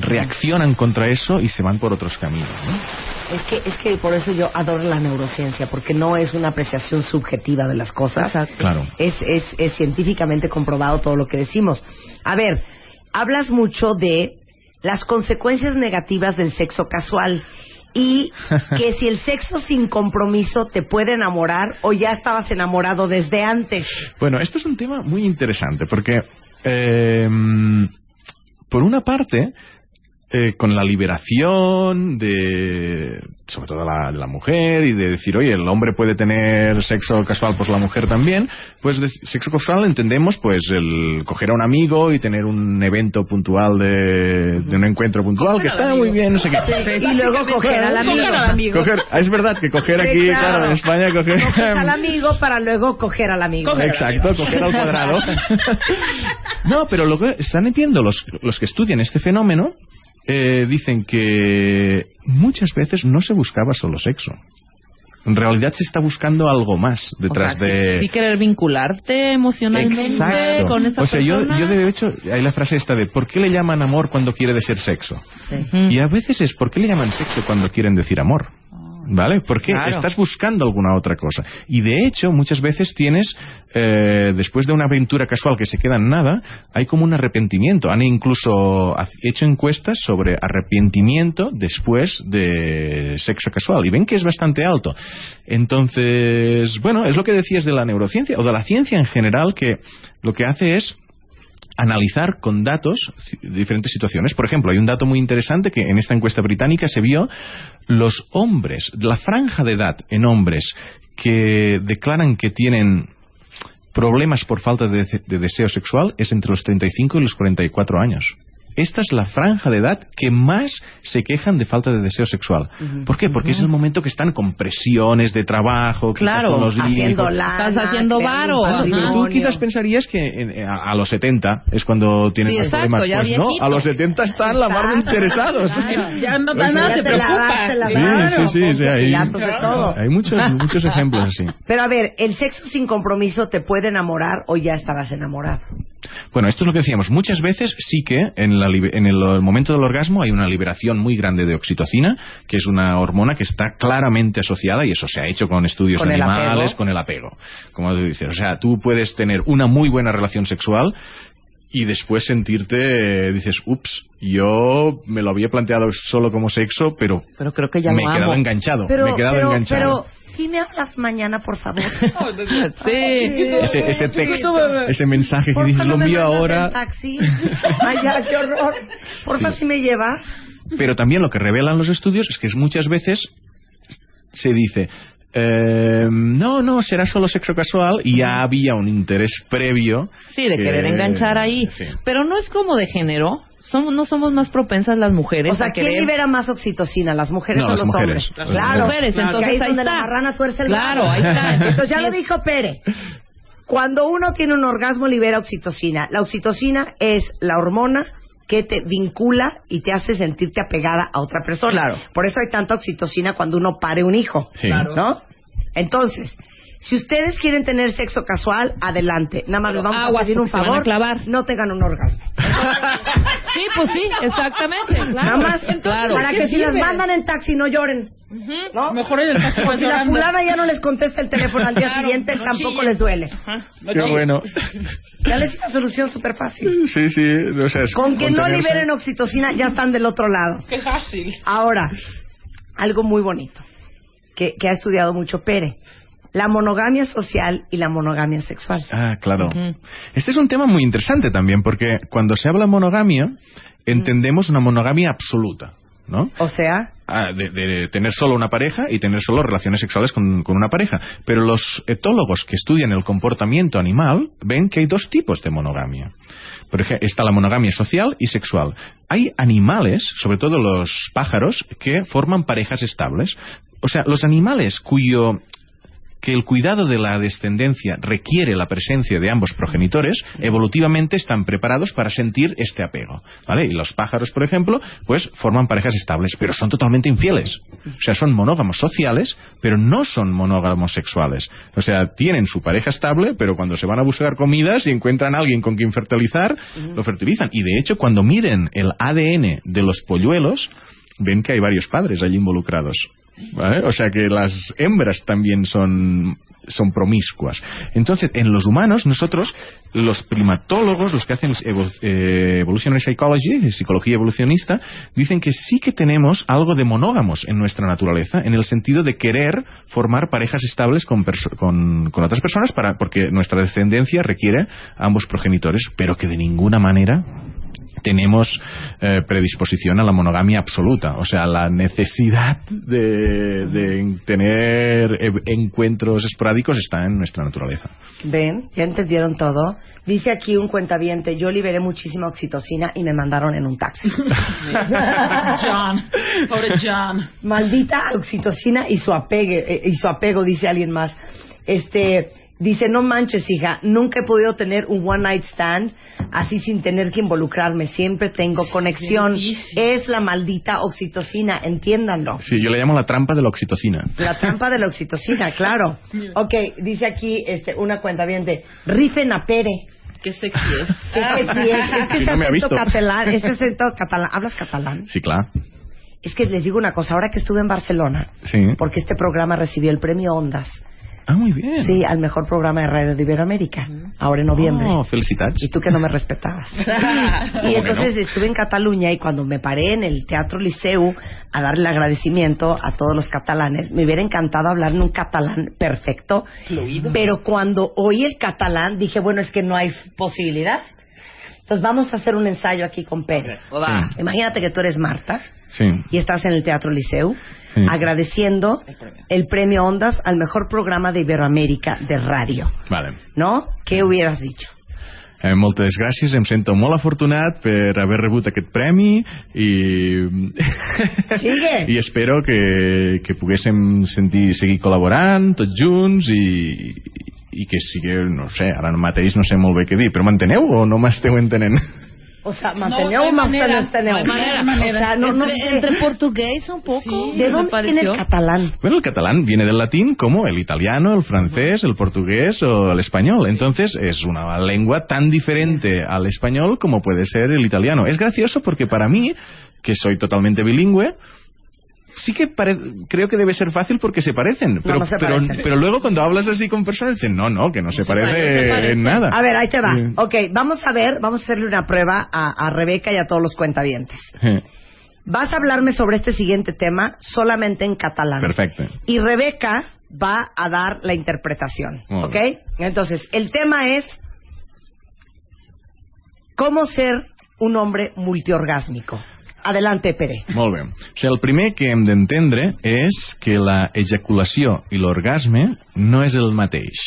reaccionan contra eso y se van por otros caminos. ¿no? Es que, es que por eso yo adoro la neurociencia, porque no es una apreciación subjetiva de las cosas. Claro. Es, es, es científicamente comprobado todo lo que decimos. A ver, hablas mucho de las consecuencias negativas del sexo casual y que si el sexo sin compromiso te puede enamorar o ya estabas enamorado desde antes. Bueno, esto es un tema muy interesante porque, eh, por una parte, eh, con la liberación de, sobre todo la, de la mujer y de decir, oye, el hombre puede tener sexo casual, pues la mujer también, pues de sexo casual entendemos pues el coger a un amigo y tener un evento puntual de, de un encuentro puntual que está muy bien, no sé qué. Y luego coger al amigo. Coger- ah, es verdad que coger aquí, claro. claro, en España coger... Coges al amigo para luego coger al amigo. Exacto, coger al cuadrado. no, pero lo que están viendo los, los que estudian este fenómeno, eh, dicen que muchas veces no se buscaba solo sexo. En realidad se está buscando algo más detrás O sea, de... sí, querer vincularte emocionalmente Exacto. con esa o sea, yo, persona. yo de hecho, hay la frase esta de ¿por qué le llaman amor cuando quiere decir sexo? Y a veces es ¿por qué le llaman sexo cuando quieren decir amor? ¿Vale? Porque Claro. estás buscando alguna otra cosa. Y de hecho, muchas veces tienes, eh, después de una aventura casual que se queda en nada, hay como un arrepentimiento. Han incluso hecho encuestas sobre arrepentimiento después de sexo casual. Y ven que es bastante alto. Entonces, bueno, es lo que decías de la neurociencia o de la ciencia en general, que lo que hace es analizar con datos diferentes situaciones. Por ejemplo, hay un dato muy interesante que en esta encuesta británica se vio los hombres, la franja de edad en hombres que declaran que tienen problemas por falta de, de deseo sexual es entre los 35 y los 44 años. Esta es la franja de edad que más se quejan de falta de deseo sexual. ¿Por qué? Porque es el momento que están con presiones de trabajo, Claro, con los haciendo lana, Estás haciendo varo. Pero tú quizás pensarías que en- a, a los 70 es cuando tienen Sí, más exacto, problemas. ya Pues no, a los 70 están la mar de interesados. Ya no, sea, nada te lavaste preocupa. las Sí, manos, sí, sí, todo. Hay muchos, muchos ejemplos así. Pero a ver, ¿el sexo sin compromiso te puede enamorar o ya estabas enamorado? Bueno, esto es lo que decíamos. Muchas veces sí que en, la libe- en el, el momento del orgasmo hay una liberación muy grande de oxitocina, que es una hormona que está claramente asociada, y eso se ha hecho con estudios Con animales, con el apego. Como tú dices, o sea, tú puedes tener una muy buena relación sexual y después sentirte, dices, ups, yo me lo había planteado solo como sexo, pero Pero creo que ya me he quedado amo. enganchado. Pero, me he quedado pero, enganchado. pero, si me hablas mañana, por favor. Sí. ese, ese texto, ese mensaje que dices, no lo envío ahora. en taxi. Ay, ya, qué horror. Porfa, Sí. si me llevas. Pero también lo que revelan los estudios es que muchas veces se dice, eh, no, no, será solo sexo casual y ya había un interés previo. Sí, de que- querer enganchar ahí. Sí. Pero no es como de género. Somos, no somos más propensas las mujeres O sea, a ¿quién querer... libera más oxitocina, las mujeres No, o las los mujeres. hombres? Las Claro, mujeres, Claro. entonces ahí es ahí donde está. la marrana tuerce el Claro, ahí está. Entonces ya lo dijo Pere. Cuando uno tiene un orgasmo libera oxitocina. La oxitocina es la hormona que te vincula y te hace sentirte apegada a otra persona. Claro. Por eso hay tanta oxitocina cuando uno pare un hijo. Sí. ¿No? Entonces, si ustedes quieren tener sexo casual, adelante. Nada más les vamos aguas, a pedir un favor. clavar. No tengan un orgasmo. Sí, pues sí, exactamente. Claro. Nada más Claro. para ¿qué que si las mandan en taxi no lloren. ¿No? Mejor en el taxi Pues si la fulana ya no les contesta el teléfono al día Claro, siguiente, no tampoco chillen. les duele. No Qué chilles. bueno. Ya les di una solución súper fácil. Sí, sí. O sea, es Con que no liberen oxitocina, ya están del otro lado. Qué fácil. Ahora, algo muy bonito que, que ha estudiado mucho Pere. La monogamia social y la monogamia sexual. Ah, claro. Este es un tema muy interesante también, porque cuando se habla de monogamia, entendemos una monogamia absoluta, ¿no? O sea, ah, de, de tener solo una pareja y tener solo relaciones sexuales con, con una pareja. Pero los etólogos que estudian el comportamiento animal ven que hay dos tipos de monogamia. Por ejemplo, está la monogamia social y sexual. Hay animales, sobre todo los pájaros, que forman parejas estables. O sea, los animales cuyo que el cuidado de la descendencia requiere la presencia de ambos progenitores, evolutivamente están preparados para sentir este apego. ¿vale? Y los pájaros, por ejemplo, pues forman parejas estables, pero son totalmente infieles. O sea, son monógamos sociales, pero no son monógamos sexuales. O sea, tienen su pareja estable, pero cuando se van a buscar comidas y encuentran a alguien con quien fertilizar, lo fertilizan. Y de hecho, cuando miren el ADN de los polluelos, ven que hay varios padres allí involucrados. ¿Vale? O sea que las hembras también son son promiscuas. Entonces, en los humanos, nosotros, los primatólogos, los que hacen evo- eh, evolutionary psychology, psicología evolucionista, dicen que sí que tenemos algo de monógamos en nuestra naturaleza, en el sentido de querer formar parejas estables con, con otras personas, para, porque nuestra descendencia requiere ambos progenitores, pero que de ninguna manera tenemos eh, predisposición a la monogamia absoluta. O sea, la necesidad de, de tener eh, encuentros esporádicos está en nuestra naturaleza. Ven, ya entendieron todo. Dice aquí un cuentaviente, yo liberé muchísima oxitocina y me mandaron en un taxi. John, pobre John. Maldita oxitocina y su apegue, eh, y su apego, dice alguien más. Este, dice, no manches, hija, nunca he podido tener un one night stand así sin tener que involucrarme. Siempre tengo conexión. Es la maldita oxitocina, entiéndanlo. Sí, yo le llamo la trampa de la oxitocina. La trampa de la oxitocina, claro. Ok, dice aquí este, una cuenta bien de rifen a Pere. Qué sexy es. Qué sexy es. Es que Sí, no me ha acento visto. catalán, ese acento catalán, ¿hablas catalán? Sí, claro. Es que les digo una cosa, ahora que estuve en Barcelona, Sí. porque este programa recibió el premio Ondas, Ah, muy bien. sí, al mejor programa de radio de Iberoamérica, ahora en noviembre. Oh, felicitats. Y tú que no me respetabas. y entonces estuve en Cataluña y cuando me paré en el Teatro Liceu a darle el agradecimiento a todos los catalanes, me hubiera encantado hablar en un catalán perfecto. Pero cuando oí el catalán dije, bueno, es que no hay posibilidad. Entonces vamos a hacer un ensayo aquí con. Sí. Imagínate que tú eres Marta Sí. y estás en el Teatro Liceu Sí. agradeciendo el premio Ondas al mejor programa de Iberoamérica de radio. Vale. ¿No? ¿Qué hubieras dicho? Eh, moltes gràcies, em sento molt afortunat per haver rebut aquest premi i, Sigue. i espero que, que poguéssim sentir, seguir col·laborant tots junts i, i que sigui, no sé, ara mateix no sé molt bé què dir, però m'enteneu o no m'esteu entenent? O sea, No, manteneu no más hay manera. O sea, no, no entre, sé. entre portugués un poco. ¿De dónde viene el catalán? Bueno, el catalán viene del latín como el italiano, el francés, el portugués o el español. Entonces es una lengua tan diferente al español como puede ser el italiano. Es gracioso porque para mí, que soy totalmente bilingüe, sí que pare- creo que debe ser fácil porque se parecen. Pero, no se pero, parecen. pero luego cuando hablas así con personas dicen, no, no, que no, se, parece en nada. A ver, ahí te va. Sí. Ok, vamos a ver, vamos a hacerle una prueba a, a Rebeca y a todos los cuentavientes. Eh, Vas a hablarme sobre este siguiente tema solamente en catalán. Perfecto. Y Rebeca va a dar la interpretación. Muy ¿Ok? bien. Entonces, el tema es cómo ser un hombre multiorgásmico. Adelante, Pere. Molt bé. O sigui, el primer que hem d'entendre és que la ejaculació i l'orgasme no és el mateix.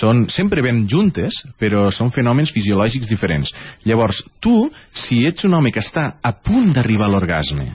Són, sempre ben juntes, però són fenòmens fisiològics diferents. Llavors, tu, si ets un home que està a punt d'arribar a l'orgasme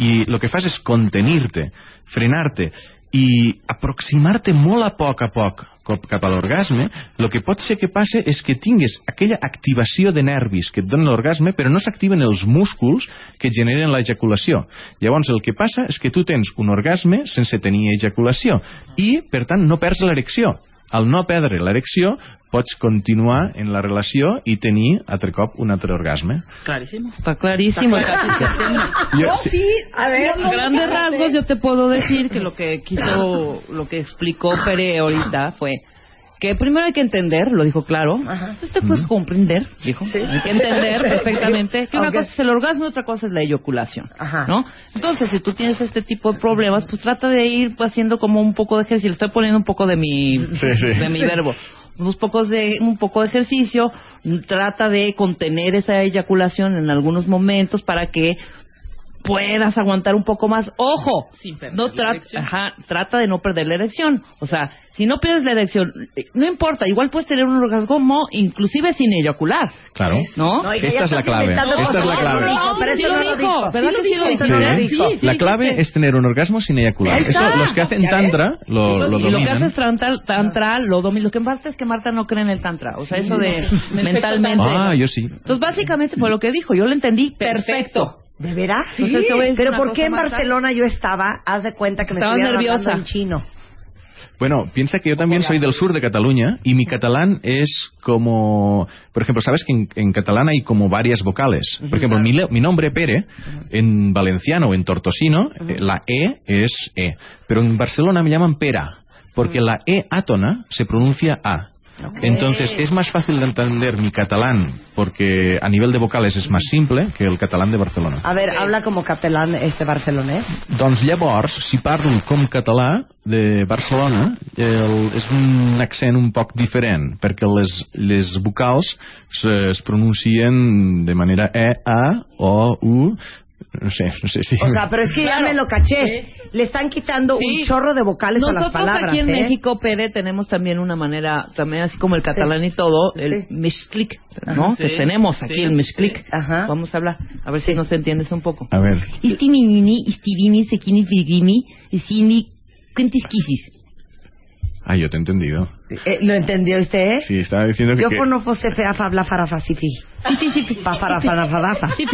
i el que fas és contenir-te, frenar-te i aproximar-te molt a poc a poc cop cap a l'orgasme, el que pot ser que passe és que tingues aquella activació de nervis que et donen l'orgasme, però no s'activen els músculs que generen l'ejaculació. Llavors, el que passa és que tu tens un orgasme sense tenir ejaculació i, per tant, no perds l'erecció. Al no perdre l'erecció, pots continuar en la relació i tenir altre cop un altre orgasme. Clarísimo. Está clarísimo. Jo, sí, A ver, A grandes rasgos yo te puedo decir que lo que quiso, lo que explicó Pere ahorita fue que primero hay que entender, lo dijo claro, Ajá. usted puede comprender, dijo, hay que entender perfectamente que una cosa es el orgasmo y otra cosa es la eyaculación, Ajá. ¿no? Entonces, si tú tienes este tipo de problemas, pues trata de ir pues, haciendo como un poco de ejercicio, le estoy poniendo un poco de mi, Sí, sí. de mi verbo, unos pocos de, un poco de ejercicio, trata de contener esa eyaculación en algunos momentos para que puedas aguantar un poco más. Ojo, Sin perder no tra- ajá, trata de no perder la erección. O sea, si no pierdes la erección, eh, no importa, igual puedes tener un orgasmo inclusive sin eyacular. Claro. ¿No? No, Esta es la clave. Esta cosas. es la clave. No, pero Sí eso lo no lo dijo, dijo. ¿verdad que sí lo Eso dijo? no lo Sí. dijo. Sí, sí, la clave es tener un orgasmo sin eyacular. Eso, los que hacen tantra lo, lo y lo que dominan. hace tantra, tantra lo domina. Lo que pasa es que Marta no cree en el tantra. O sea, eso de mentalmente. Ah, yo sí. Entonces, básicamente fue lo que dijo. Yo lo entendí perfecto. ¿De veras? Entonces, decir Pero ¿por qué en? Barcelona yo estaba? Haz de cuenta que me estuvieran nerviosa. hablando en chino. Bueno, piensa que yo también soy del sur de Cataluña y mi catalán es como, por ejemplo, sabes que en, en catalán hay como varias vocales. Por ejemplo, mi, le- mi nombre Pere, en valenciano o en tortosino, eh, la E es E. Pero en Barcelona me llaman Pera, porque la E átona se pronuncia A. Entonces es más fácil de entender mi catalán porque a nivel de vocales es más simple que el catalán de Barcelona. A ver, habla como catalán este barcelonés. Doncs llavors, si parlo com català de Barcelona, el, és un accent un poc diferent, perquè les, les vocals se, es pronuncien de manera E, A, O, U, no sé, no sé si... O sea, pero es que ya Claro. me lo caché. Le están quitando Sí. un chorro de vocales a las Nosotros palabras. aquí en ¿eh? México, Pere, tenemos también una manera, también así como el catalán y todo, el Sí. mezclic, ¿no? Sí, Que tenemos aquí sí, el sí. Ajá. Vamos a hablar, a ver si nos entiendes un poco. A ver, Istiminini, istivini, sekini, vigini, isini, quintisquisis. ah, yo te he entendido. Eh, ¿Lo entendió usted? eh? Sí, estaba diciendo que... Yo que- no fose fea fabla farafacifi. Sí,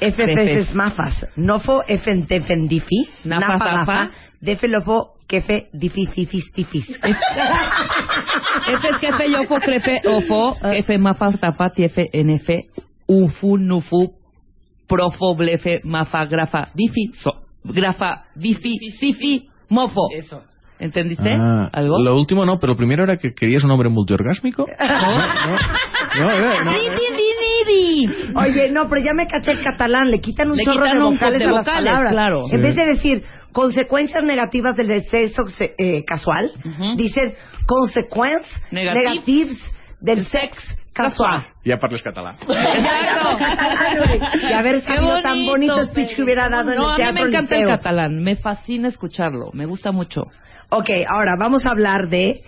FFS mafas. Nofo. Defelofo kefe difififis tifis. Efe es kefe, yofo, crefe, ofo, mafa, tapa, tiefe, enefe, ufu, nufu, profo, blefe, mafa, grafa, bifi, so, grafa, bifi, sifi, mofo. Eso. ¿Entendiste? Ah, ¿Algo? Lo último no, pero lo primero era que querías un hombre multiorgásmico. No, no, no, eh, no. Di. Oye, no, pero ya me caché el catalán. Le quitan un Le chorro quitan de vocales de a las vocales, palabras. claro. En Sí. vez de decir consecuencias negativas del sexo se- eh, casual, Ujú. dicen consecuencias Negativ- negativas del sex casual. Ya parles catalán. Exacto. Y haber sabido tan bonito speech que hubiera dado en no, el a mí teatro me encanta el Liceo. catalán. Me fascina escucharlo. Me gusta mucho. Ok, ahora vamos a hablar de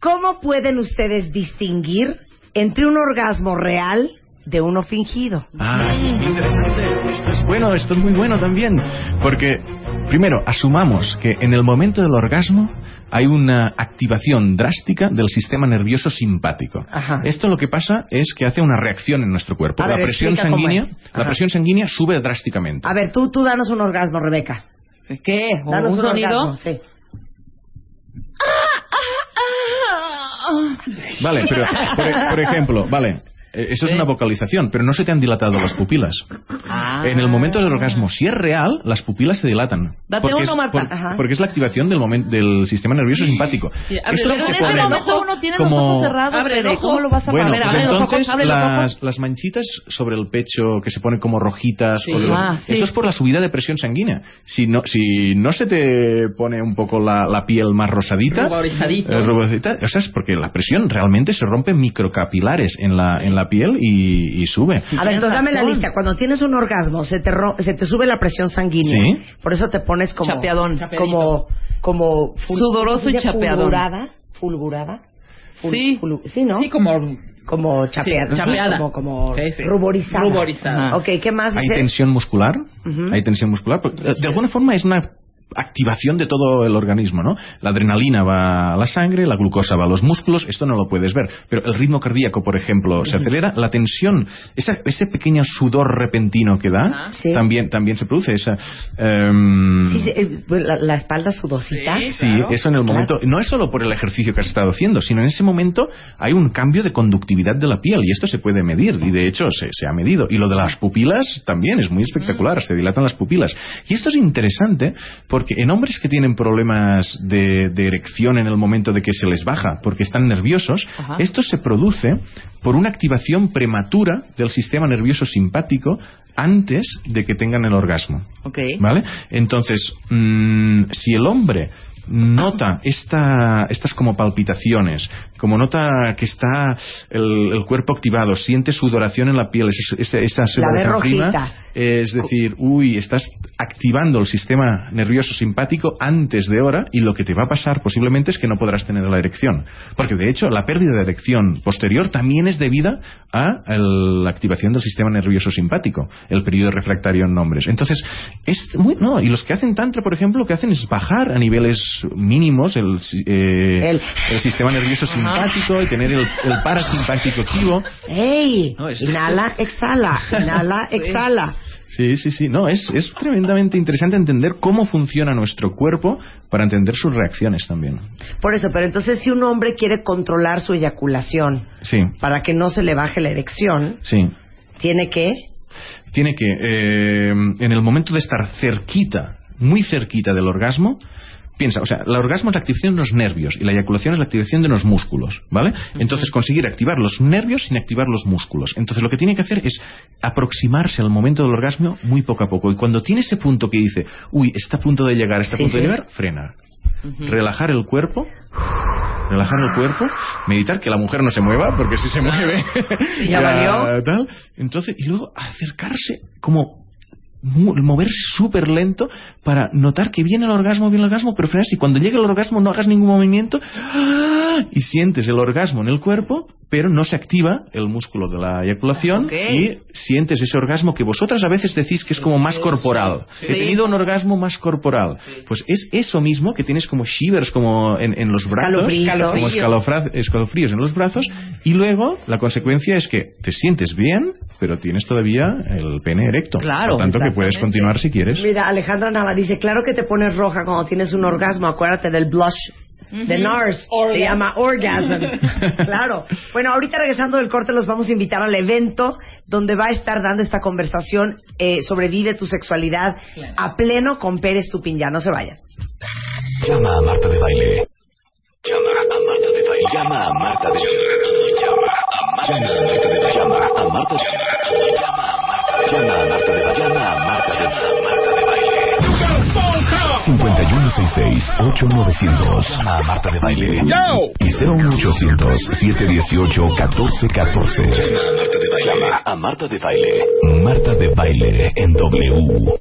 cómo pueden ustedes distinguir entre un orgasmo real de uno fingido. Ah, eso es muy interesante. Esto es bueno, esto es muy bueno también. Porque, primero, asumamos que en el momento del orgasmo hay una activación drástica del sistema nervioso simpático. Ajá. Esto lo que pasa es que hace una reacción en nuestro cuerpo. A la ver, presión sanguínea, la presión sanguínea sube drásticamente. A ver, tú, tú danos un orgasmo, Rebeca. ¿Qué? ¿O Danos un un, sonido? orgasmo, sí. Vale, pero por, por ejemplo, vale, eh, eso es una vocalización, pero no se te han dilatado las pupilas. Ah. En el momento del orgasmo, si es real, las pupilas se dilatan. Date porque uno, es, Marta. por- porque es la activación del, momen- del sistema nervioso simpático. Sí, abre Eso los se Pero en ese momento uno tiene los como- ojos cerrados, Abre el ojo. ¿Cómo lo vas a Bueno, ver? pues abre los ojos, abre los ojos. las, las manchitas sobre el pecho que se ponen como rojitas, Sí. o de los- Ah, sí. eso es por la subida de presión sanguínea. Si no, si no se te pone un poco la, la piel más rosadita, Ruborizadito. eh, ruborizadita, o sea, es porque la presión realmente se rompe microcapilares en la, en la piel y, y sube. A ver, entonces dame la lista. Cuando tienes un orgasmo, se te, ro- se te sube la presión sanguínea. Sí. Por eso te pones como... Chapeadón. Como... como Sudoroso y ¿se dice chapeadón. Fulgurada. Fulgurada. Ful- Sí. sí, ¿no? Sí, como Como chapeada. Sí, chapeada. Como, como Sí, sí. ruborizada. Ruborizada. Ajá. Ok, ¿qué más Hay tensión muscular, hay tensión muscular. De alguna forma es una activación de todo el organismo, ¿no? La adrenalina va a la sangre, la glucosa va a los músculos, esto no lo puedes ver, pero el ritmo cardíaco, por ejemplo, se acelera, la tensión, esa- ese pequeño sudor repentino que da. Sí. también, también se produce esa... em, Sí, sí, eh, la, la espalda sudosita. Sí. Claro, eso en el momento, no es solo por el ejercicio que has estado haciendo, sino en ese momento hay un cambio de conductividad de la piel y esto se puede medir y de hecho se, se ha medido. Y lo de las pupilas también es muy espectacular, se dilatan las pupilas. Y esto es interesante porque en hombres que tienen problemas de, de erección en el momento de que se les baja porque están nerviosos, Ajá. esto se produce por una activación prematura del sistema nervioso simpático antes de que tengan el orgasmo. Ok. ¿Vale? Entonces, mm, si el hombre nota esta, estas como palpitaciones, como nota que está el, el cuerpo activado, siente sudoración en la piel, esa, esa, esa sudoración es decir, uy, estás activando el sistema nervioso simpático antes de hora y lo que te va a pasar posiblemente es que no podrás tener la erección. Porque de hecho la pérdida de erección posterior también es debida a el- la activación del sistema nervioso simpático, el periodo refractario en hombres. Entonces, es muy, no, y los que hacen tantra, por ejemplo, lo que hacen es bajar a niveles mínimos el, si- eh, El- el sistema nervioso simpático y tener el, el parasimpático activo. ¡Ey! No, es- Inhala, exhala. Inhala, exhala. Sí, sí, sí. No, es, es tremendamente interesante entender cómo funciona nuestro cuerpo para entender sus reacciones también. Por eso, pero entonces si un hombre quiere controlar su eyaculación Sí, para que no se le baje la erección, sí. tiene que... Tiene que, eh, en el momento de estar cerquita, muy cerquita del orgasmo, piensa, o sea, el orgasmo es la activación de los nervios y la eyaculación es la activación de los músculos, ¿vale? Entonces conseguir activar los nervios sin activar los músculos. Entonces lo que tiene que hacer es aproximarse al momento del orgasmo muy poco a poco. Y cuando tiene ese punto que dice, uy, está a punto de llegar, está a Sí, punto sí. de llegar, frena. Relajar el cuerpo. Relajar el cuerpo, meditar que la mujer no se mueva, porque si se mueve, ya valió. tal. Entonces, y luego acercarse como mu- moverse súper lento para notar que viene el orgasmo, viene el orgasmo, pero frenas y cuando llegue el orgasmo no hagas ningún movimiento ¡ah! y sientes el orgasmo en el cuerpo, pero no se activa el músculo de la eyaculación y sientes ese orgasmo que vosotras a veces decís que es como más corporal. He tenido un orgasmo más corporal. Pues es eso mismo que tienes como shivers como en, en los brazos, como escalofríos en los brazos y luego la consecuencia es que te sientes bien, pero tienes todavía el pene erecto. Claro, Por tanto que puedes continuar si quieres. Mira, Alejandra Nava dice, claro que te pones roja cuando tienes un orgasmo, acuérdate del blush de NARS, se llama orgasm. claro. Bueno, ahorita regresando del corte los vamos a invitar al evento donde va a estar dando esta conversación eh, sobre Vive tu sexualidad a pleno con Pérez Tupin. Ya no se vayan. Llama a Marta de Baile. Llama a Marta de Baile. Llama a Marta de Baile. Llama a Marta de Baile. Llama a Marta de Baile. Llama a Marta de Baile. 166-8900. A Marta de Baile. ¡Yo! Y 01800-718-1414. Llama a Marta de Baile. Llama a Marta de Baile. Marta de Baile en W.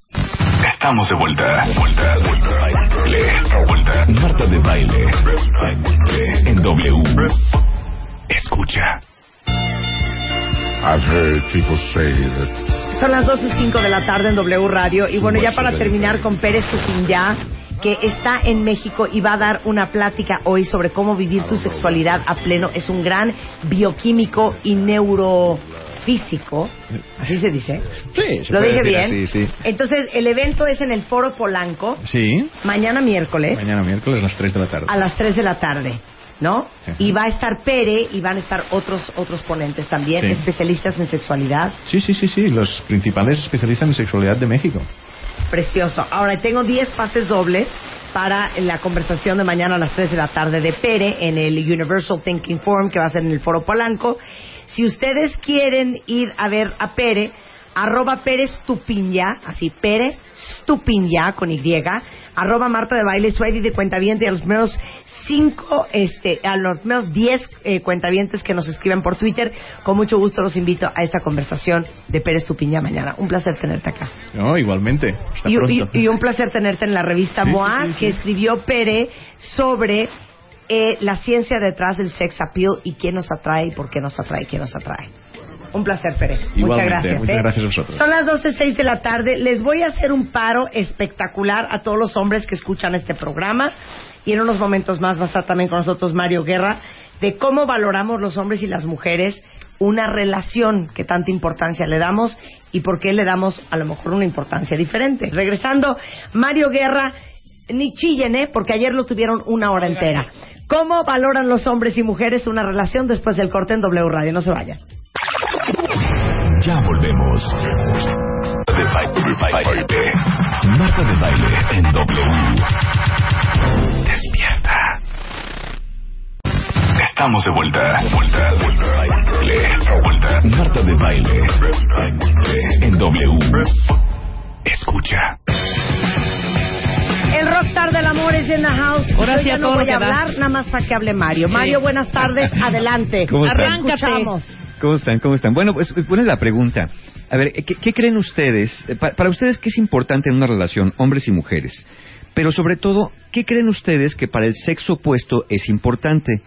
Estamos de vuelta. Vuelta, vuelta, baile. Vuelta. Marta de Baile. En W. Escucha. I've heard people say that... Son las 2 y 5 de la tarde en W Radio. Y bueno, ya para terminar con Pérez Tuquín ya que está en México y va a dar una plática hoy sobre cómo vivir tu sexualidad a pleno. Es un gran bioquímico y neurofísico. Así se dice. Sí, se ¿Lo dije bien? así, sí. Entonces, el evento es en el Foro Polanco, Sí, mañana miércoles, mañana miércoles a las 3 de la tarde. a las 3 de la tarde. ¿No? Ajá. Y va a estar Pere y van a estar otros otros ponentes también, Sí. especialistas en sexualidad. Sí, sí, sí, sí, los principales especialistas en sexualidad de México. Precioso. Ahora tengo 10 pases dobles para la conversación de mañana a las 3 de la tarde de Pere en el Universal Thinking Forum que va a ser en el Foro Polanco. Si ustedes quieren ir a ver a Pere, arroba Pere Stupinya, así Pere Stupinya con Y, arroba Marta de Baile, su de cuentaviente y a los primeros cinco, este, a los primeros 10 eh, cuentavientes que nos escriben por Twitter, con mucho gusto los invito a esta conversación de Pere Stupinya mañana. Un placer tenerte acá. No, igualmente. Hasta Y, y- y un placer tenerte en la revista Sí, MOA, sí, sí. que escribió Pere sobre eh, la ciencia detrás del sex appeal y quién nos atrae y por qué nos atrae y quién nos atrae. Un placer, Pere. Muchas gracias. muchas ¿eh? gracias a vosotros. Son las 12.06 de la tarde. Les voy a hacer un paro espectacular a todos los hombres que escuchan este programa. Y en unos momentos más va a estar también con nosotros Mario Guerra de cómo valoramos los hombres y las mujeres una relación que tanta importancia le damos y por qué le damos a lo mejor una importancia diferente. Regresando, Mario Guerra, ni chillen, ¿eh? Porque ayer lo tuvieron una hora entera. ¿Cómo valoran los hombres y mujeres una relación después del corte en W Radio? No se vayan. Ya volvemos. De baile, baile. Marta de baile en W. Estamos de vuelta. Vuelta, vuelta, baile. Vuelta. Marta de baile en W. Escucha. El Rockstar tarde, el amor es in the house. Ahora sí ya no voy a hablar, nada más para que hable Mario. Sí. Mario, buenas tardes, adelante. ¿Cómo están? Escuchamos. ¿Cómo están? ¿Cómo están? Bueno, pues buena es la pregunta. A ver, ¿qué, qué creen ustedes? Eh, pa- para ustedes, ¿qué es importante en una relación, hombres y mujeres? Pero sobre todo, ¿qué creen ustedes que para el sexo opuesto es importante?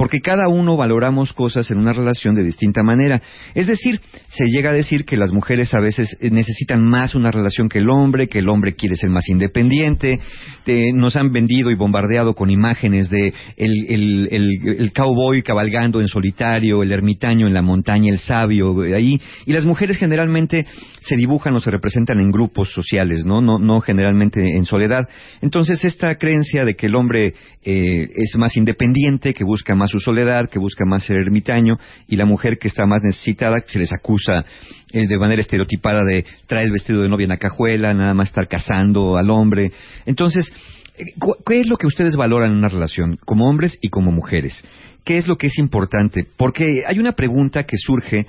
Porque cada uno valoramos cosas en una relación de distinta manera. Es decir, se llega a decir que las mujeres a veces eh, necesitan más una relación que el hombre, que el hombre quiere ser más independiente. Eh, nos han vendido y bombardeado con imágenes de el, el- el- cowboy cabalgando en solitario, el ermitaño en la montaña, el sabio, eh, ahí. Y las mujeres generalmente se dibujan o se representan en grupos sociales, ¿no? No, no generalmente en soledad. Entonces, esta creencia de que el hombre eh, es más independiente, que busca más su soledad, que busca más ser ermitaño, y la mujer que está más necesitada, que se les acusa eh, de manera estereotipada de traer el vestido de novia en la cajuela, nada más estar casando al hombre. Entonces, eh, ¿qué es lo que ustedes valoran en una relación, como hombres y como mujeres? ¿Qué es lo que es importante? Porque hay una pregunta que surge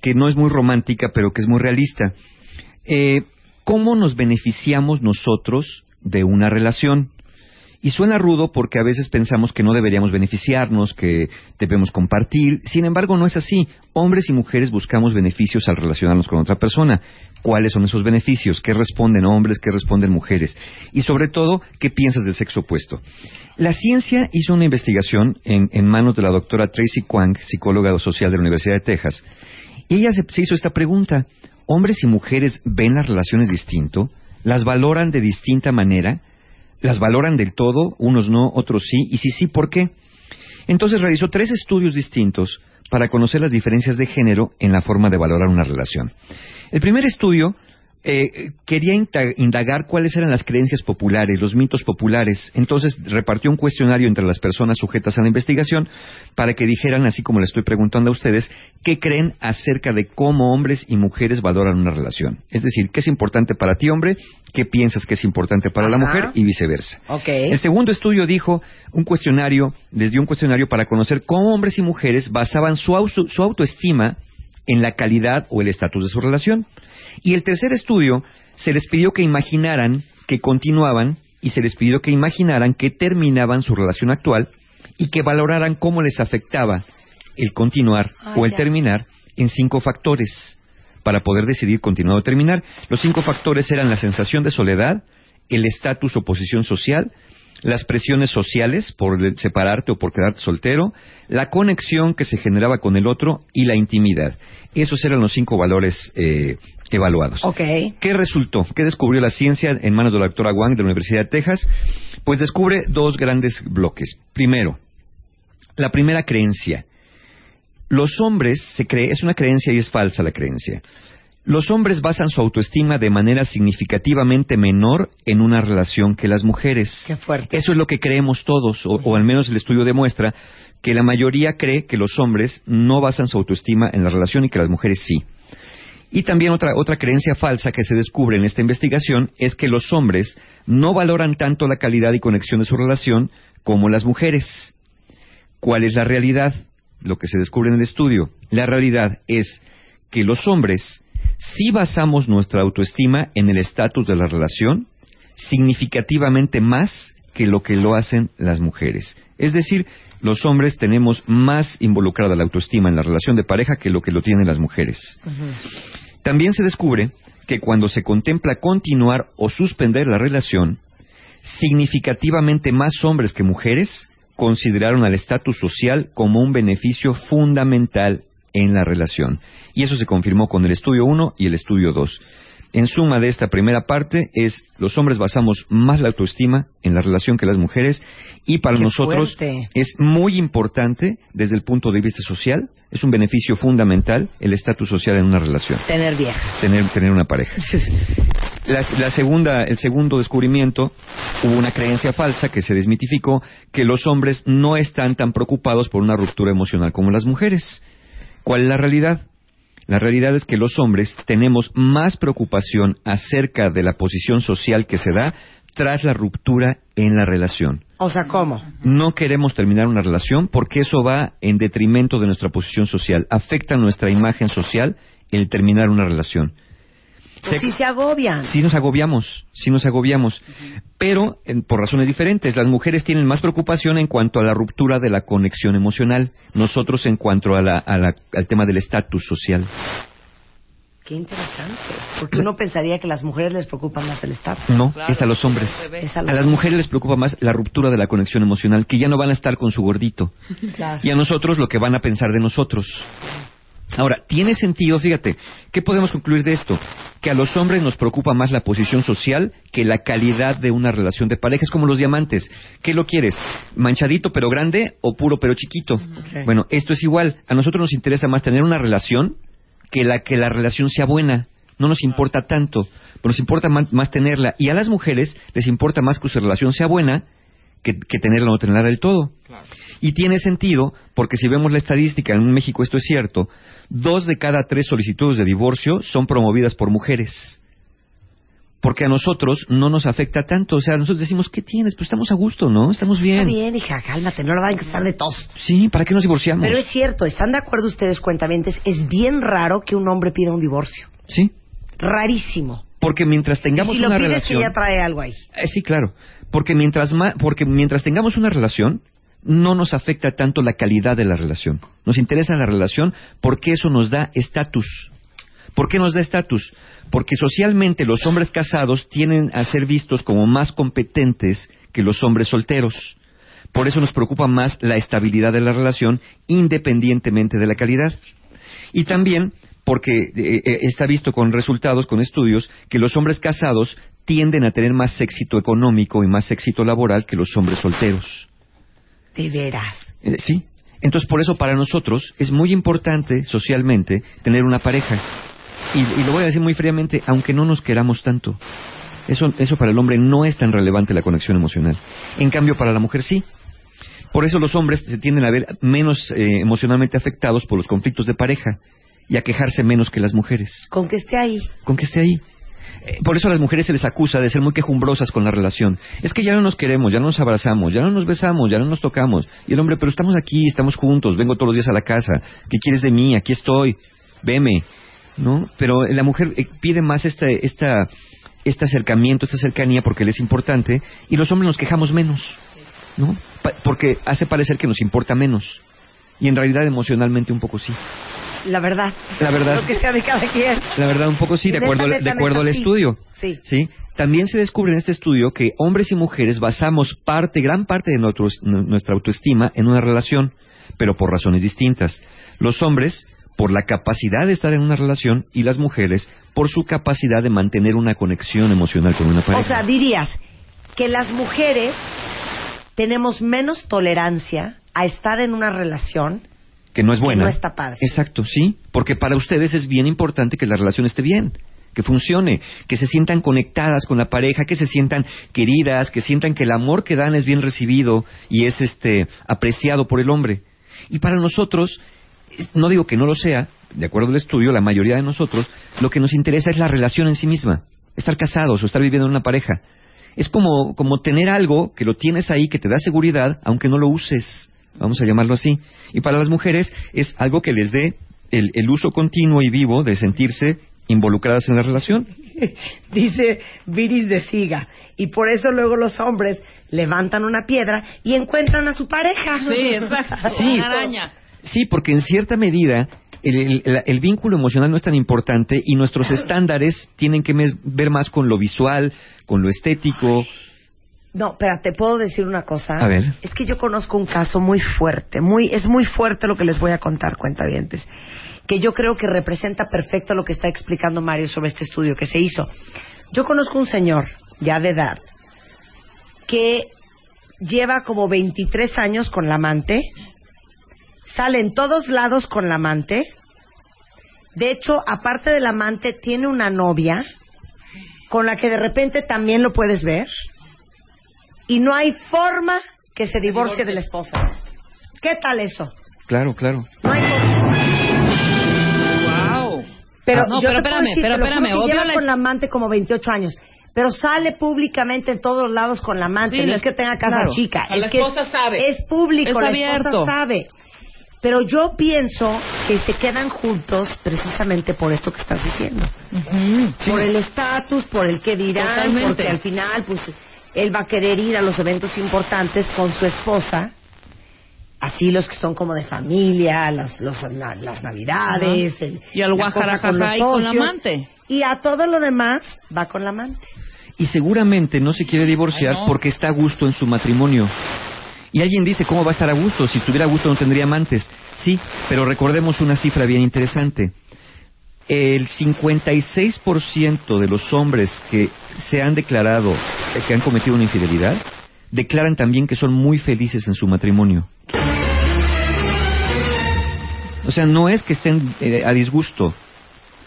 que no es muy romántica, pero que es muy realista. Eh, ¿Cómo nos beneficiamos nosotros de una relación? Y suena rudo porque a veces pensamos que no deberíamos beneficiarnos, que debemos compartir. Sin embargo, no es así. Hombres y mujeres buscamos beneficios al relacionarnos con otra persona. ¿Cuáles son esos beneficios? ¿Qué responden hombres? ¿Qué responden mujeres? Y sobre todo, ¿qué piensas del sexo opuesto? La ciencia hizo una investigación en, en manos de la doctora Tracy Kwang, psicóloga social de la Universidad de Texas. Y ella se hizo esta pregunta. ¿Hombres y mujeres ven las relaciones distinto? ¿Las valoran de distinta manera? ¿Las valoran del todo? Unos no, otros sí. Y si sí, ¿por qué? Entonces realizó tres estudios distintos para conocer las diferencias de género en la forma de valorar una relación. El primer estudio eh, quería indagar cuáles eran las creencias populares, los mitos populares. Entonces repartió un cuestionario entre las personas sujetas a la investigación para que dijeran, así como le estoy preguntando a ustedes, qué creen acerca de cómo hombres y mujeres valoran una relación. Es decir, qué es importante para ti, hombre, qué piensas que es importante para la mujer y viceversa. Ok. El segundo estudio dijo un cuestionario, les dio un cuestionario para conocer cómo hombres y mujeres basaban su, auto- su autoestima en la calidad o el estatus de su relación. Y el tercer estudio se les pidió que imaginaran que continuaban y se les pidió que imaginaran que terminaban su relación actual y que valoraran cómo les afectaba el continuar Ah, o el terminar en cinco factores para poder decidir continuar o terminar. Los cinco factores eran la sensación de soledad, el estatus o posición social, las presiones sociales por separarte o por quedarte soltero, la conexión que se generaba con el otro y la intimidad. Esos eran los cinco valores eh, evaluados. Ok. ¿Qué resultó? ¿Qué descubrió la ciencia en manos de la doctora Wang de la Universidad de Texas? Pues descubre dos grandes bloques. Primero, la primera creencia. Los hombres, se cree, es una creencia y es falsa la creencia. Los hombres basan su autoestima de manera significativamente menor en una relación que las mujeres. Qué fuerte. Eso es lo que creemos todos, o, o al menos el estudio demuestra que la mayoría cree que los hombres no basan su autoestima en la relación y que las mujeres sí. Y también otra, otra creencia falsa que se descubre en esta investigación es que los hombres no valoran tanto la calidad y conexión de su relación como las mujeres. ¿Cuál es la realidad? Lo que se descubre en el estudio. La realidad es que los hombres sí basamos nuestra autoestima en el estatus de la relación significativamente más que lo que lo hacen las mujeres. Es decir, los hombres tenemos más involucrada la autoestima en la relación de pareja que lo que lo tienen las mujeres. También se descubre que cuando se contempla continuar o suspender la relación, significativamente más hombres que mujeres consideraron al estatus social como un beneficio fundamental en la relación. Y eso se confirmó con el estudio 1 y el estudio 2. En suma de esta primera parte es los hombres basamos más la autoestima en la relación que las mujeres y para Qué nosotros fuerte. es muy importante desde el punto de vista social, es un beneficio fundamental el estatus social en una relación Tener vieja. tener, tener una pareja. La, la segunda, el segundo descubrimiento, hubo una creencia falsa que se desmitificó, que los hombres no están tan preocupados por una ruptura emocional como las mujeres. ¿Cuál es la realidad? La realidad es que los hombres tenemos más preocupación acerca de la posición social que se da tras la ruptura en la relación. O sea, ¿cómo? No queremos terminar una relación porque eso va en detrimento de nuestra posición social, afecta nuestra imagen social el terminar una relación. Pues sí se agobian. Sí nos agobiamos, sí nos agobiamos. Pero en- por razones diferentes. Las mujeres tienen más preocupación en cuanto a la ruptura de la conexión emocional. Nosotros en cuanto a la- a la- al tema del estatus social. Qué interesante. Porque uno pensaría que a las mujeres les preocupa más el estatus. No, es a los hombres. Es A las mujeres les preocupa más la ruptura de la conexión emocional, que ya no van a estar con su gordito. Claro. Y a nosotros lo que van a pensar de nosotros. Ahora, tiene sentido, fíjate, ¿qué podemos concluir de esto? Que a los hombres nos preocupa más la posición social que la calidad de una relación de pareja. Es como los diamantes. ¿Qué lo quieres? ¿Manchadito pero grande o puro pero chiquito? Bueno, esto es igual. A nosotros nos interesa más tener una relación que la que la relación sea buena. No nos importa tanto, pero nos importa más, más tenerla. Y a las mujeres les importa más que su relación sea buena que, que tenerla o no tenerla del todo. Y tiene sentido, porque si vemos la estadística, en México esto es cierto, dos de cada tres solicitudes de divorcio son promovidas por mujeres. Porque a nosotros no nos afecta tanto. O sea, nosotros decimos, ¿qué tienes? Pues estamos a gusto, ¿no? Estamos bien. Está bien, hija, cálmate, no la van a estar de tos. Sí, ¿para qué nos divorciamos? Pero es cierto, ¿están de acuerdo ustedes, cuentavientes? Es bien raro que un hombre pida un divorcio. Sí. Rarísimo. Porque mientras tengamos y si lo una pides relación... que ya trae algo ahí. Eh, sí, claro. Porque mientras, ma- porque mientras tengamos una relación, no nos afecta tanto la calidad de la relación. Nos interesa la relación porque eso nos da estatus. ¿Por qué nos da estatus? Porque socialmente los hombres casados tienen a ser vistos como más competentes que los hombres solteros. Por eso nos preocupa más la estabilidad de la relación independientemente de la calidad. Y también porque eh, eh, está visto con resultados, con estudios, que los hombres casados tienden a tener más éxito económico y más éxito laboral que los hombres solteros. De veras. Eh, sí. Entonces, por eso para nosotros es muy importante socialmente tener una pareja. Y, y lo voy a decir muy fríamente, aunque no nos queramos tanto. Eso, eso para el hombre no es tan relevante la conexión emocional. En cambio, para la mujer sí. Por eso los hombres se tienden a ver menos eh, emocionalmente afectados por los conflictos de pareja y a quejarse menos que las mujeres. Con que esté ahí. Con que esté ahí. Eh, Por eso a las mujeres se les acusa de ser muy quejumbrosas con la relación. Es que ya no nos queremos, ya no nos abrazamos, ya no nos besamos, ya no nos tocamos. Y el hombre, pero estamos aquí, estamos juntos, vengo todos los días a la casa. ¿Qué quieres de mí? Aquí estoy. Veme. ¿No? Pero la mujer eh, pide más este, esta, este acercamiento, esta cercanía porque le es importante y los hombres nos quejamos menos. ¿No? Pa- porque hace parecer que nos importa menos. Y en realidad emocionalmente un poco sí. La verdad. La verdad. Lo que sea de cada quien. La verdad, un poco sí, de acuerdo, de acuerdo al estudio. Sí. ¿sí? También se descubre en este estudio que hombres y mujeres basamos parte, gran parte de nuestro- nuestra autoestima en una relación, pero por razones distintas. Los hombres por la capacidad de estar en una relación y las mujeres por su capacidad de mantener una conexión emocional con una pareja. O sea, dirías que las mujeres tenemos menos tolerancia a estar en una relación que no es buena. no está padre. Exacto, sí, porque para ustedes es bien importante que la relación esté bien, que funcione, que se sientan conectadas con la pareja, que se sientan queridas, que sientan que el amor que dan es bien recibido y es este apreciado por el hombre. Y para nosotros, no digo que no lo sea, de acuerdo al estudio, la mayoría de nosotros, lo que nos interesa es la relación en sí misma, estar casados o estar viviendo en una pareja. Es como, como tener algo que lo tienes ahí, que te da seguridad, aunque no lo uses, vamos a llamarlo así. Y para las mujeres es algo que les dé el, el uso continuo y vivo de sentirse involucradas en la relación. Dice Viris de Siga. Y por eso luego los hombres levantan una piedra y encuentran a su pareja. Sí, exacto. Sí. Una araña. Sí, porque en cierta medida el, el- el- el vínculo emocional no es tan importante y nuestros estándares tienen que mes- ver más con lo visual, con lo estético. No, pero te puedo decir una cosa. A ver. Es que yo conozco un caso muy fuerte, muy, es muy fuerte lo que les voy a contar, cuentavientes, que yo creo que representa perfecto lo que está explicando Mario sobre este estudio que se hizo. Yo conozco un señor, ya de edad, que lleva como 23 años con la amante, sale en todos lados con la amante, de hecho, aparte del amante, tiene una novia con la que de repente también lo puedes ver y no hay forma que se divorcie de la esposa. ¿Qué tal eso? Claro, claro. No hay forma. Wow. Pero No, yo pero te puedo espérame, decir, pero te lo juro espérame, que lleva la- con la amante como 28 años. Pero sale públicamente en todos lados con la amante. Sí, no la- es que tenga casa claro. chica. Sea, la es que esposa sabe. Es público, Es la abierto. esposa sabe. Pero yo pienso que se quedan juntos precisamente por esto que estás diciendo. Por el estatus, por el que dirán, Totalmente. porque al final, pues, él va a querer ir a los eventos importantes con su esposa. Así los que son como de familia, las, los- na- las navidades. El- Y al guajarajajá y con la amante. Y a todo lo demás va con la amante. Y seguramente no se quiere divorciar Ay, no. porque está a gusto en su matrimonio. Y alguien dice, ¿cómo va a estar a gusto? Si estuviera a gusto no tendría amantes. Sí, pero recordemos una cifra bien interesante. El 56% de los hombres que se han declarado eh, que han cometido una infidelidad declaran también que son muy felices en su matrimonio. O sea, no es que estén eh, a disgusto.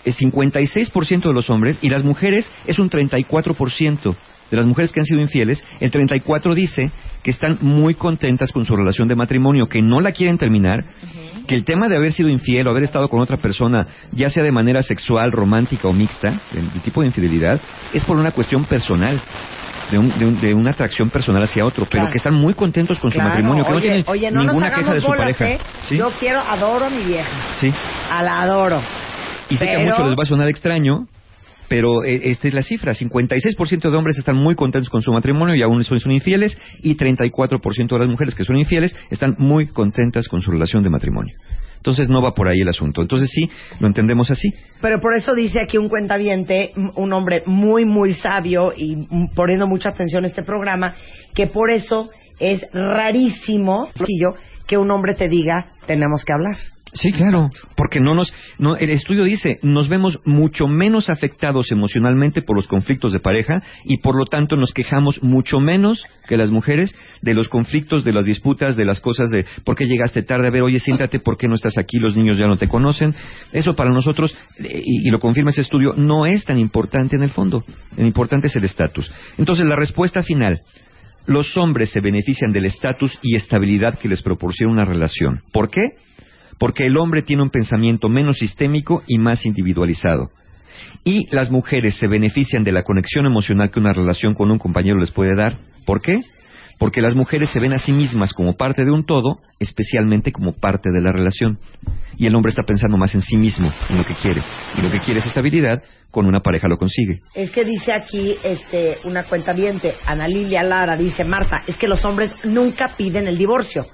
El 56% de los hombres y las mujeres es un 34% de las mujeres que han sido infieles. El 34 dice que están muy contentas con su relación de matrimonio, que no la quieren terminar, que el tema de haber sido infiel o haber estado con otra persona, ya sea de manera sexual, romántica o mixta, el, el tipo de infidelidad, es por una cuestión personal. De, un- de un- de una atracción personal hacia otro, pero que están muy contentos con Claro, su matrimonio, que no oye, tienen oye, no ninguna queja de su bolas, pareja. ¿eh? ¿Sí? Yo quiero, adoro a mi vieja. Sí. A la adoro. Y sé que a muchos les va a sonar extraño, pero eh, esta es la cifra. 56% de hombres están muy contentos con su matrimonio y aún son, infieles, y 34% de las mujeres que son infieles están muy contentas con su relación de matrimonio. Entonces no va por ahí el asunto. Entonces sí, lo entendemos así. Pero por eso dice aquí un cuentaviente, un hombre muy, muy sabio y poniendo mucha atención a este programa, que por eso es rarísimo que un hombre te diga, tenemos que hablar. Sí, claro, porque no nos, no, el estudio dice, nos vemos mucho menos afectados emocionalmente por los conflictos de pareja y por lo tanto nos quejamos mucho menos que las mujeres de los conflictos, de las disputas, de las cosas de por qué llegaste tarde, a ver, oye, siéntate, ¿por qué no estás aquí? Los niños ya no te conocen. Eso para nosotros, eh, y, y lo confirma ese estudio, no es tan importante en el fondo. Lo importante es el estatus. Entonces, la respuesta final, los hombres se benefician del estatus y estabilidad que les proporciona una relación. ¿Por qué? Porque el hombre tiene un pensamiento menos sistémico y más individualizado. Y las mujeres se benefician de la conexión emocional que una relación con un compañero les puede dar. ¿Por qué? Porque las mujeres se ven a sí mismas como parte de un todo, especialmente como parte de la relación. Y el hombre está pensando más en sí mismo, en lo que quiere. Y lo que quiere es estabilidad, con una pareja lo consigue. Es que dice aquí este, una cuenta Ana Lilia Lara, dice Marta, es que los hombres nunca piden el divorcio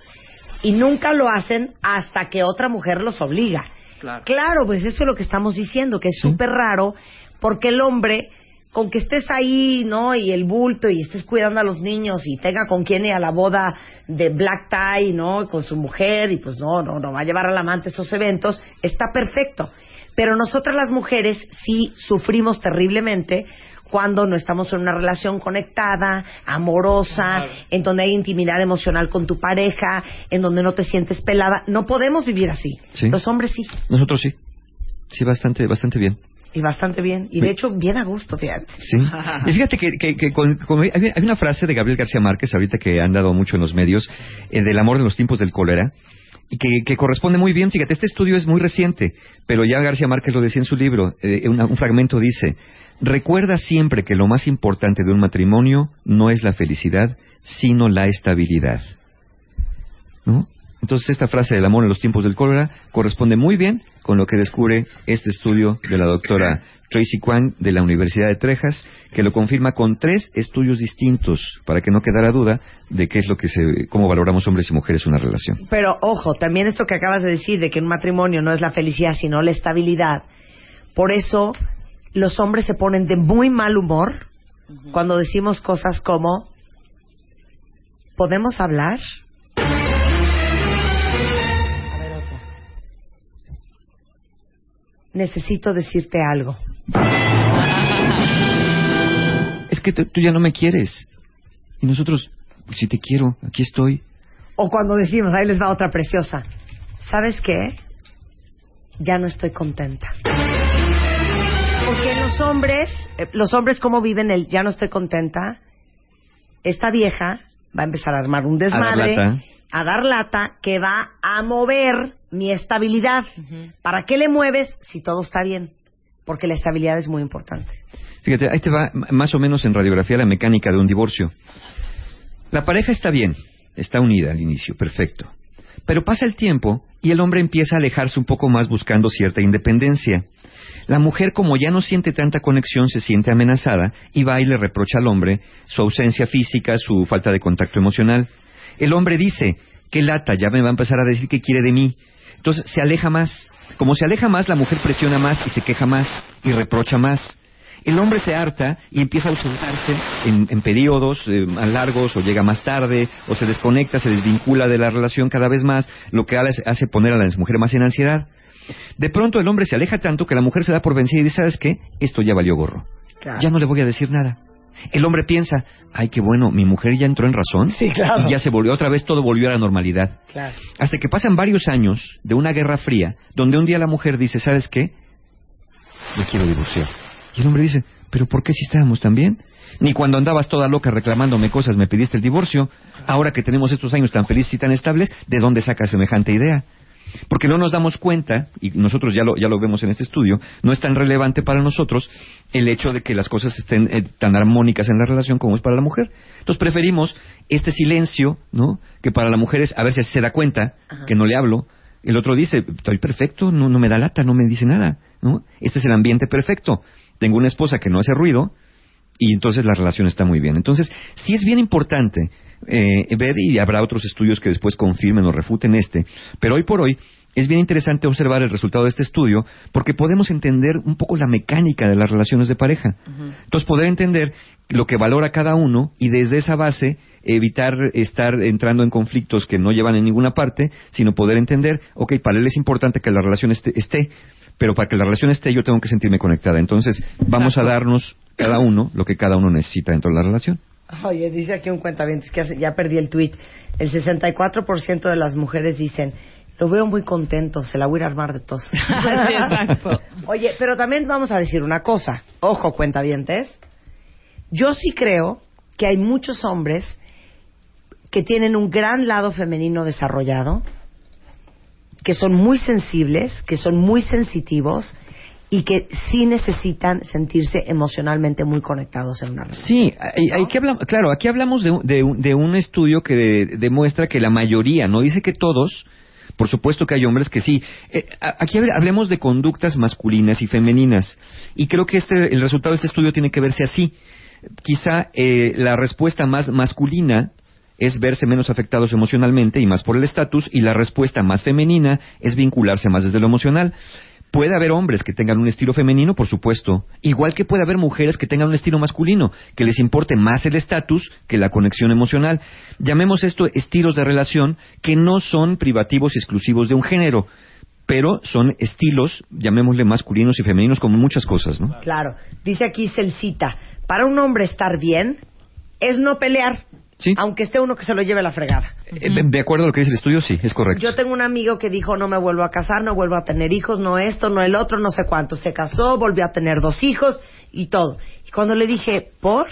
y nunca lo hacen hasta que otra mujer los obliga. Claro. pues eso es lo que estamos diciendo, que es súper raro porque el hombre, con que estés ahí, ¿no? Y el bulto y estés cuidando a los niños y tenga con quien ir a la boda de black tie, ¿no? Con su mujer y pues no, no, no va a llevar al amante esos eventos, está perfecto. Pero nosotras las mujeres sí sufrimos terriblemente cuando no estamos en una relación conectada, amorosa, en donde hay intimidad emocional con tu pareja, en donde no te sientes pelada. No podemos vivir así. Sí. Los hombres sí. Nosotros sí. Sí, bastante, bastante bien. Y bastante bien. Y de hecho, bien a gusto, fíjate. Sí. Y fíjate que, que- que con- con- hay, hay una frase de Gabriel García Márquez, ahorita que han dado mucho en los medios, eh, del amor de los tiempos del cólera, y que, que corresponde muy bien. Fíjate, este estudio es muy reciente, pero ya García Márquez lo decía en su libro. eh, una- un fragmento dice: Recuerda siempre que lo más importante de un matrimonio no es la felicidad, sino la estabilidad. Entonces esta frase del amor en los tiempos del cólera corresponde muy bien con lo que descubre este estudio de la doctora Tracy Kwang de la Universidad de Texas, que lo confirma con tres estudios distintos para que no quedara duda de qué es lo que se, cómo valoramos hombres y mujeres una relación. Pero ojo, también esto que acabas de decir de que un matrimonio no es la felicidad, sino la estabilidad. Por eso los hombres se ponen de muy mal humor cuando decimos cosas como ¿podemos hablar? A ver otra. Necesito decirte algo. Es que tú tú ya no me quieres. Y nosotros, si te quiero, aquí estoy. O cuando decimos, ahí les va otra preciosa. ¿Sabes qué? Ya no estoy contenta. Porque los hombres, eh, los hombres cómo viven el ya no estoy contenta, esta vieja va a empezar a armar un desmadre, lata. a dar lata, que va a mover mi estabilidad. ¿Para qué le mueves si todo está bien? Porque la estabilidad es muy importante. Fíjate, ahí te va más o menos en radiografía la mecánica de un divorcio. La pareja está bien, está unida al inicio, perfecto. Pero pasa el tiempo y el hombre empieza a alejarse un poco más buscando cierta independencia. La mujer, como ya no siente tanta conexión, se siente amenazada y va y le reprocha al hombre su ausencia física, su falta de contacto emocional. El hombre dice, qué lata, ya me va a empezar a decir que quiere de mí. Entonces se aleja más. Como se aleja más, la mujer presiona más y se queja más y reprocha más. El hombre se harta y empieza a ausentarse en, en periodos eh, largos o llega más tarde o se desconecta, se desvincula de la relación cada vez más, lo que hace poner a la mujer más en ansiedad. De pronto el hombre se aleja tanto que la mujer se da por vencida y dice, ¿sabes qué? Esto ya valió gorro. Claro. Ya no le voy a decir nada. El hombre piensa, ay, qué bueno, mi mujer ya entró en razón. Sí, claro. Y ya se volvió otra vez, todo volvió a la normalidad. Claro. Hasta que pasan varios años de una guerra fría, donde un día la mujer dice, ¿sabes qué? Me quiero divorciar. Y el hombre dice, ¿pero por qué si estábamos tan bien? Ni cuando andabas toda loca reclamándome cosas me pediste el divorcio. Ahora que tenemos estos años tan felices y tan estables, ¿de dónde sacas semejante idea? Porque no nos damos cuenta, y nosotros ya lo, ya lo vemos en este estudio, no es tan relevante para nosotros el hecho de que las cosas estén eh, tan armónicas en la relación como es para la mujer. Entonces preferimos este silencio, ¿no? Que para la mujer es, a ver si se da cuenta que no le hablo. El otro dice, estoy perfecto, no, no me da lata, no me dice nada, ¿no? Este es el ambiente perfecto. Tengo una esposa que no hace ruido, y entonces la relación está muy bien. Entonces, sí es bien importante eh, ver, y habrá otros estudios que después confirmen o refuten este, pero hoy por hoy es bien interesante observar el resultado de este estudio porque podemos entender un poco la mecánica de las relaciones de pareja. Entonces, poder entender lo que valora cada uno y desde esa base evitar estar entrando en conflictos que no llevan en ninguna parte, sino poder entender, ok, para él es importante que la relación esté, esté pero para que la relación esté yo tengo que sentirme conectada. Entonces, vamos a darnos cada uno lo que cada uno necesita dentro de la relación. Oye, dice aquí un cuentavientes que hace- ya perdí el tweet. El 64% de las mujeres dicen, lo veo muy contento, se la voy a armar de tos. Sí, exacto. Oye, pero también vamos a decir una cosa. Ojo, cuentavientes. Yo sí creo que hay muchos hombres que tienen un gran lado femenino desarrollado, que son muy sensibles, que son muy sensitivos y que sí necesitan sentirse emocionalmente muy conectados en una relación. Sí, hay, que hablar, claro, aquí hablamos de, de de un estudio que de- demuestra que la mayoría, no dice que todos, por supuesto que hay hombres que sí. Eh, aquí hable- hablemos de conductas masculinas y femeninas. Y creo que este, el resultado de este estudio tiene que verse así. Quizá eh, la respuesta más masculina es verse menos afectados emocionalmente y más por el estatus, y la respuesta más femenina es vincularse más desde lo emocional. Puede haber hombres que tengan un estilo femenino, por supuesto, igual que puede haber mujeres que tengan un estilo masculino, que les importe más el estatus que la conexión emocional. Llamemos esto estilos de relación que no son privativos y exclusivos de un género, pero son estilos, llamémosle masculinos y femeninos como muchas cosas, ¿no? Claro. Dice aquí Celcita, para un hombre estar bien es no pelear, aunque esté uno que se lo lleve la fregada. Eh, de- De acuerdo a lo que dice el estudio, sí, es correcto. Yo tengo un amigo que dijo no me vuelvo a casar, no vuelvo a tener hijos, no esto, no el otro, no sé cuánto. Se casó, volvió a tener dos hijos y todo. Y cuando le dije, ¿por?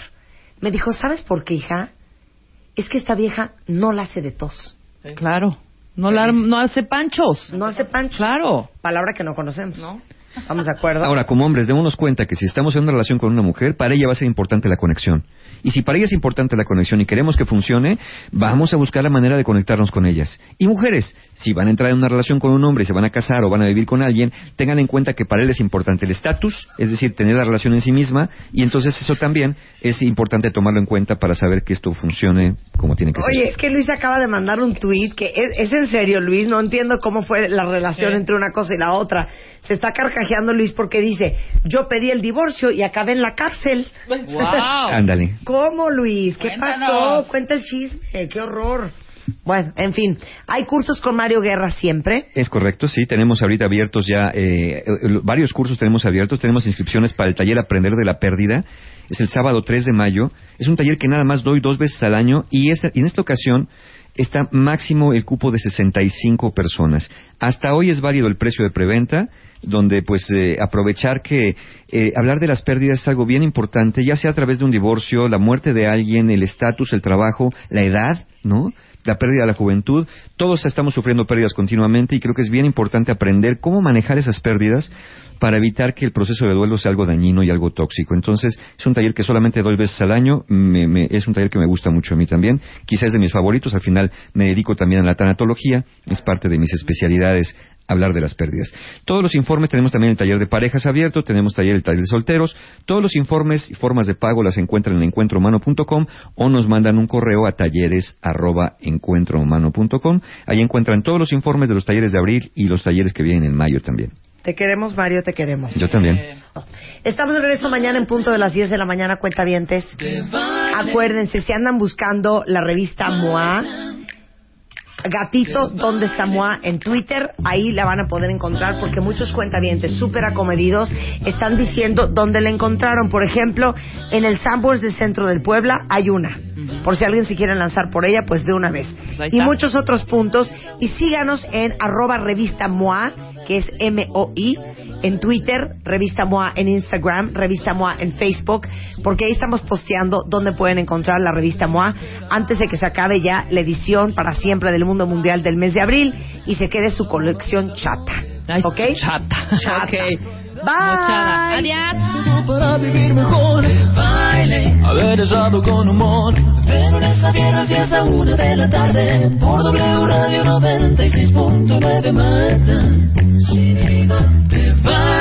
Me dijo, ¿sabes por qué, hija? Es que esta vieja no la hace de tos. Claro. No, la, no hace panchos. No hace panchos. Claro. Palabra que no conocemos. ¿No? ¿Estamos de acuerdo? Ahora, como hombres, démonos cuenta que si estamos en una relación con una mujer, para ella va a ser importante la conexión. Y si para ella es importante la conexión y queremos que funcione, vamos a buscar la manera de conectarnos con ellas. Y mujeres, si van a entrar en una relación con un hombre, se van a casar o van a vivir con alguien, tengan en cuenta que para él es importante el estatus, es decir, tener la relación en sí misma, y entonces eso también es importante tomarlo en cuenta para saber que esto funcione como tiene que ser. Oye, es que Luis acaba de mandar un tuit que es, es en serio, Luis. No entiendo cómo fue la relación entre una cosa y la otra. Se está carcajeando Luis porque dice: Yo pedí el divorcio y acabé en la cárcel. Ándale. ¿Cómo, Luis? ¿Qué Cuéntanos. pasó? Cuenta el chisme. ¡Qué horror! Bueno, en fin. Hay cursos con Mario Guerra siempre. Es correcto, sí, tenemos ahorita abiertos ya, eh, eh, varios cursos tenemos abiertos, tenemos inscripciones para el taller Aprender de la Pérdida, es el sábado 3 de mayo, es un taller que nada más doy dos veces al año y, esta- y en esta ocasión está máximo el cupo de 65 personas. Hasta hoy es válido el precio de preventa, donde pues eh, aprovechar que eh, hablar de las pérdidas es algo bien importante, ya sea a través de un divorcio, la muerte de alguien, el estatus, el trabajo, la edad, ¿no? La pérdida de la juventud, todos estamos sufriendo pérdidas continuamente y creo que es bien importante aprender cómo manejar esas pérdidas para evitar que el proceso de duelo sea algo dañino y algo tóxico. Entonces, es un taller que solamente doy veces al año, me- me- es un taller que me gusta mucho a mí también, quizás es de mis favoritos, al final me dedico también a la tanatología, es parte de mis especialidades hablar de las pérdidas. Todos los informes, tenemos también el taller de parejas abierto, tenemos taller el taller de solteros, todos los informes y formas de pago las encuentran en encuentrohumano.com o nos mandan un correo a talleres arroba encuentrohumano.com. Ahí encuentran todos los informes de los talleres de abril y los talleres que vienen en mayo también. Te queremos, Mario, te queremos. Yo también. Estamos de regreso mañana en punto de las 10 de la mañana, cuentavientes. Acuérdense, si andan buscando la revista MOA, Gatito, ¿dónde está MOA? En Twitter, ahí la van a poder encontrar porque muchos cuentavientes súper acomedidos están diciendo dónde la encontraron. Por ejemplo, en el Sanborns del centro del Puebla hay una. Por si alguien se quiere lanzar por ella, pues de una vez. ahí Y muchos otros puntos. Y síganos en arroba revista MOA, que es M-O-I, en Twitter, Revista MOA en Instagram, Revista MOA en Facebook, porque ahí estamos posteando dónde pueden encontrar la Revista MOA antes de que se acabe ya la edición para siempre del mundo mundial del mes de abril y se quede su colección chata. ¿Ok? Chata. Chata. Ok. Bye. Mochada. Adiós. para vivir mejor. Baile, haber estado con humor. De lunes a viernes 10 a 1 de la tarde. Por W Radio 96.9 Mata. Shibiriba, te baile.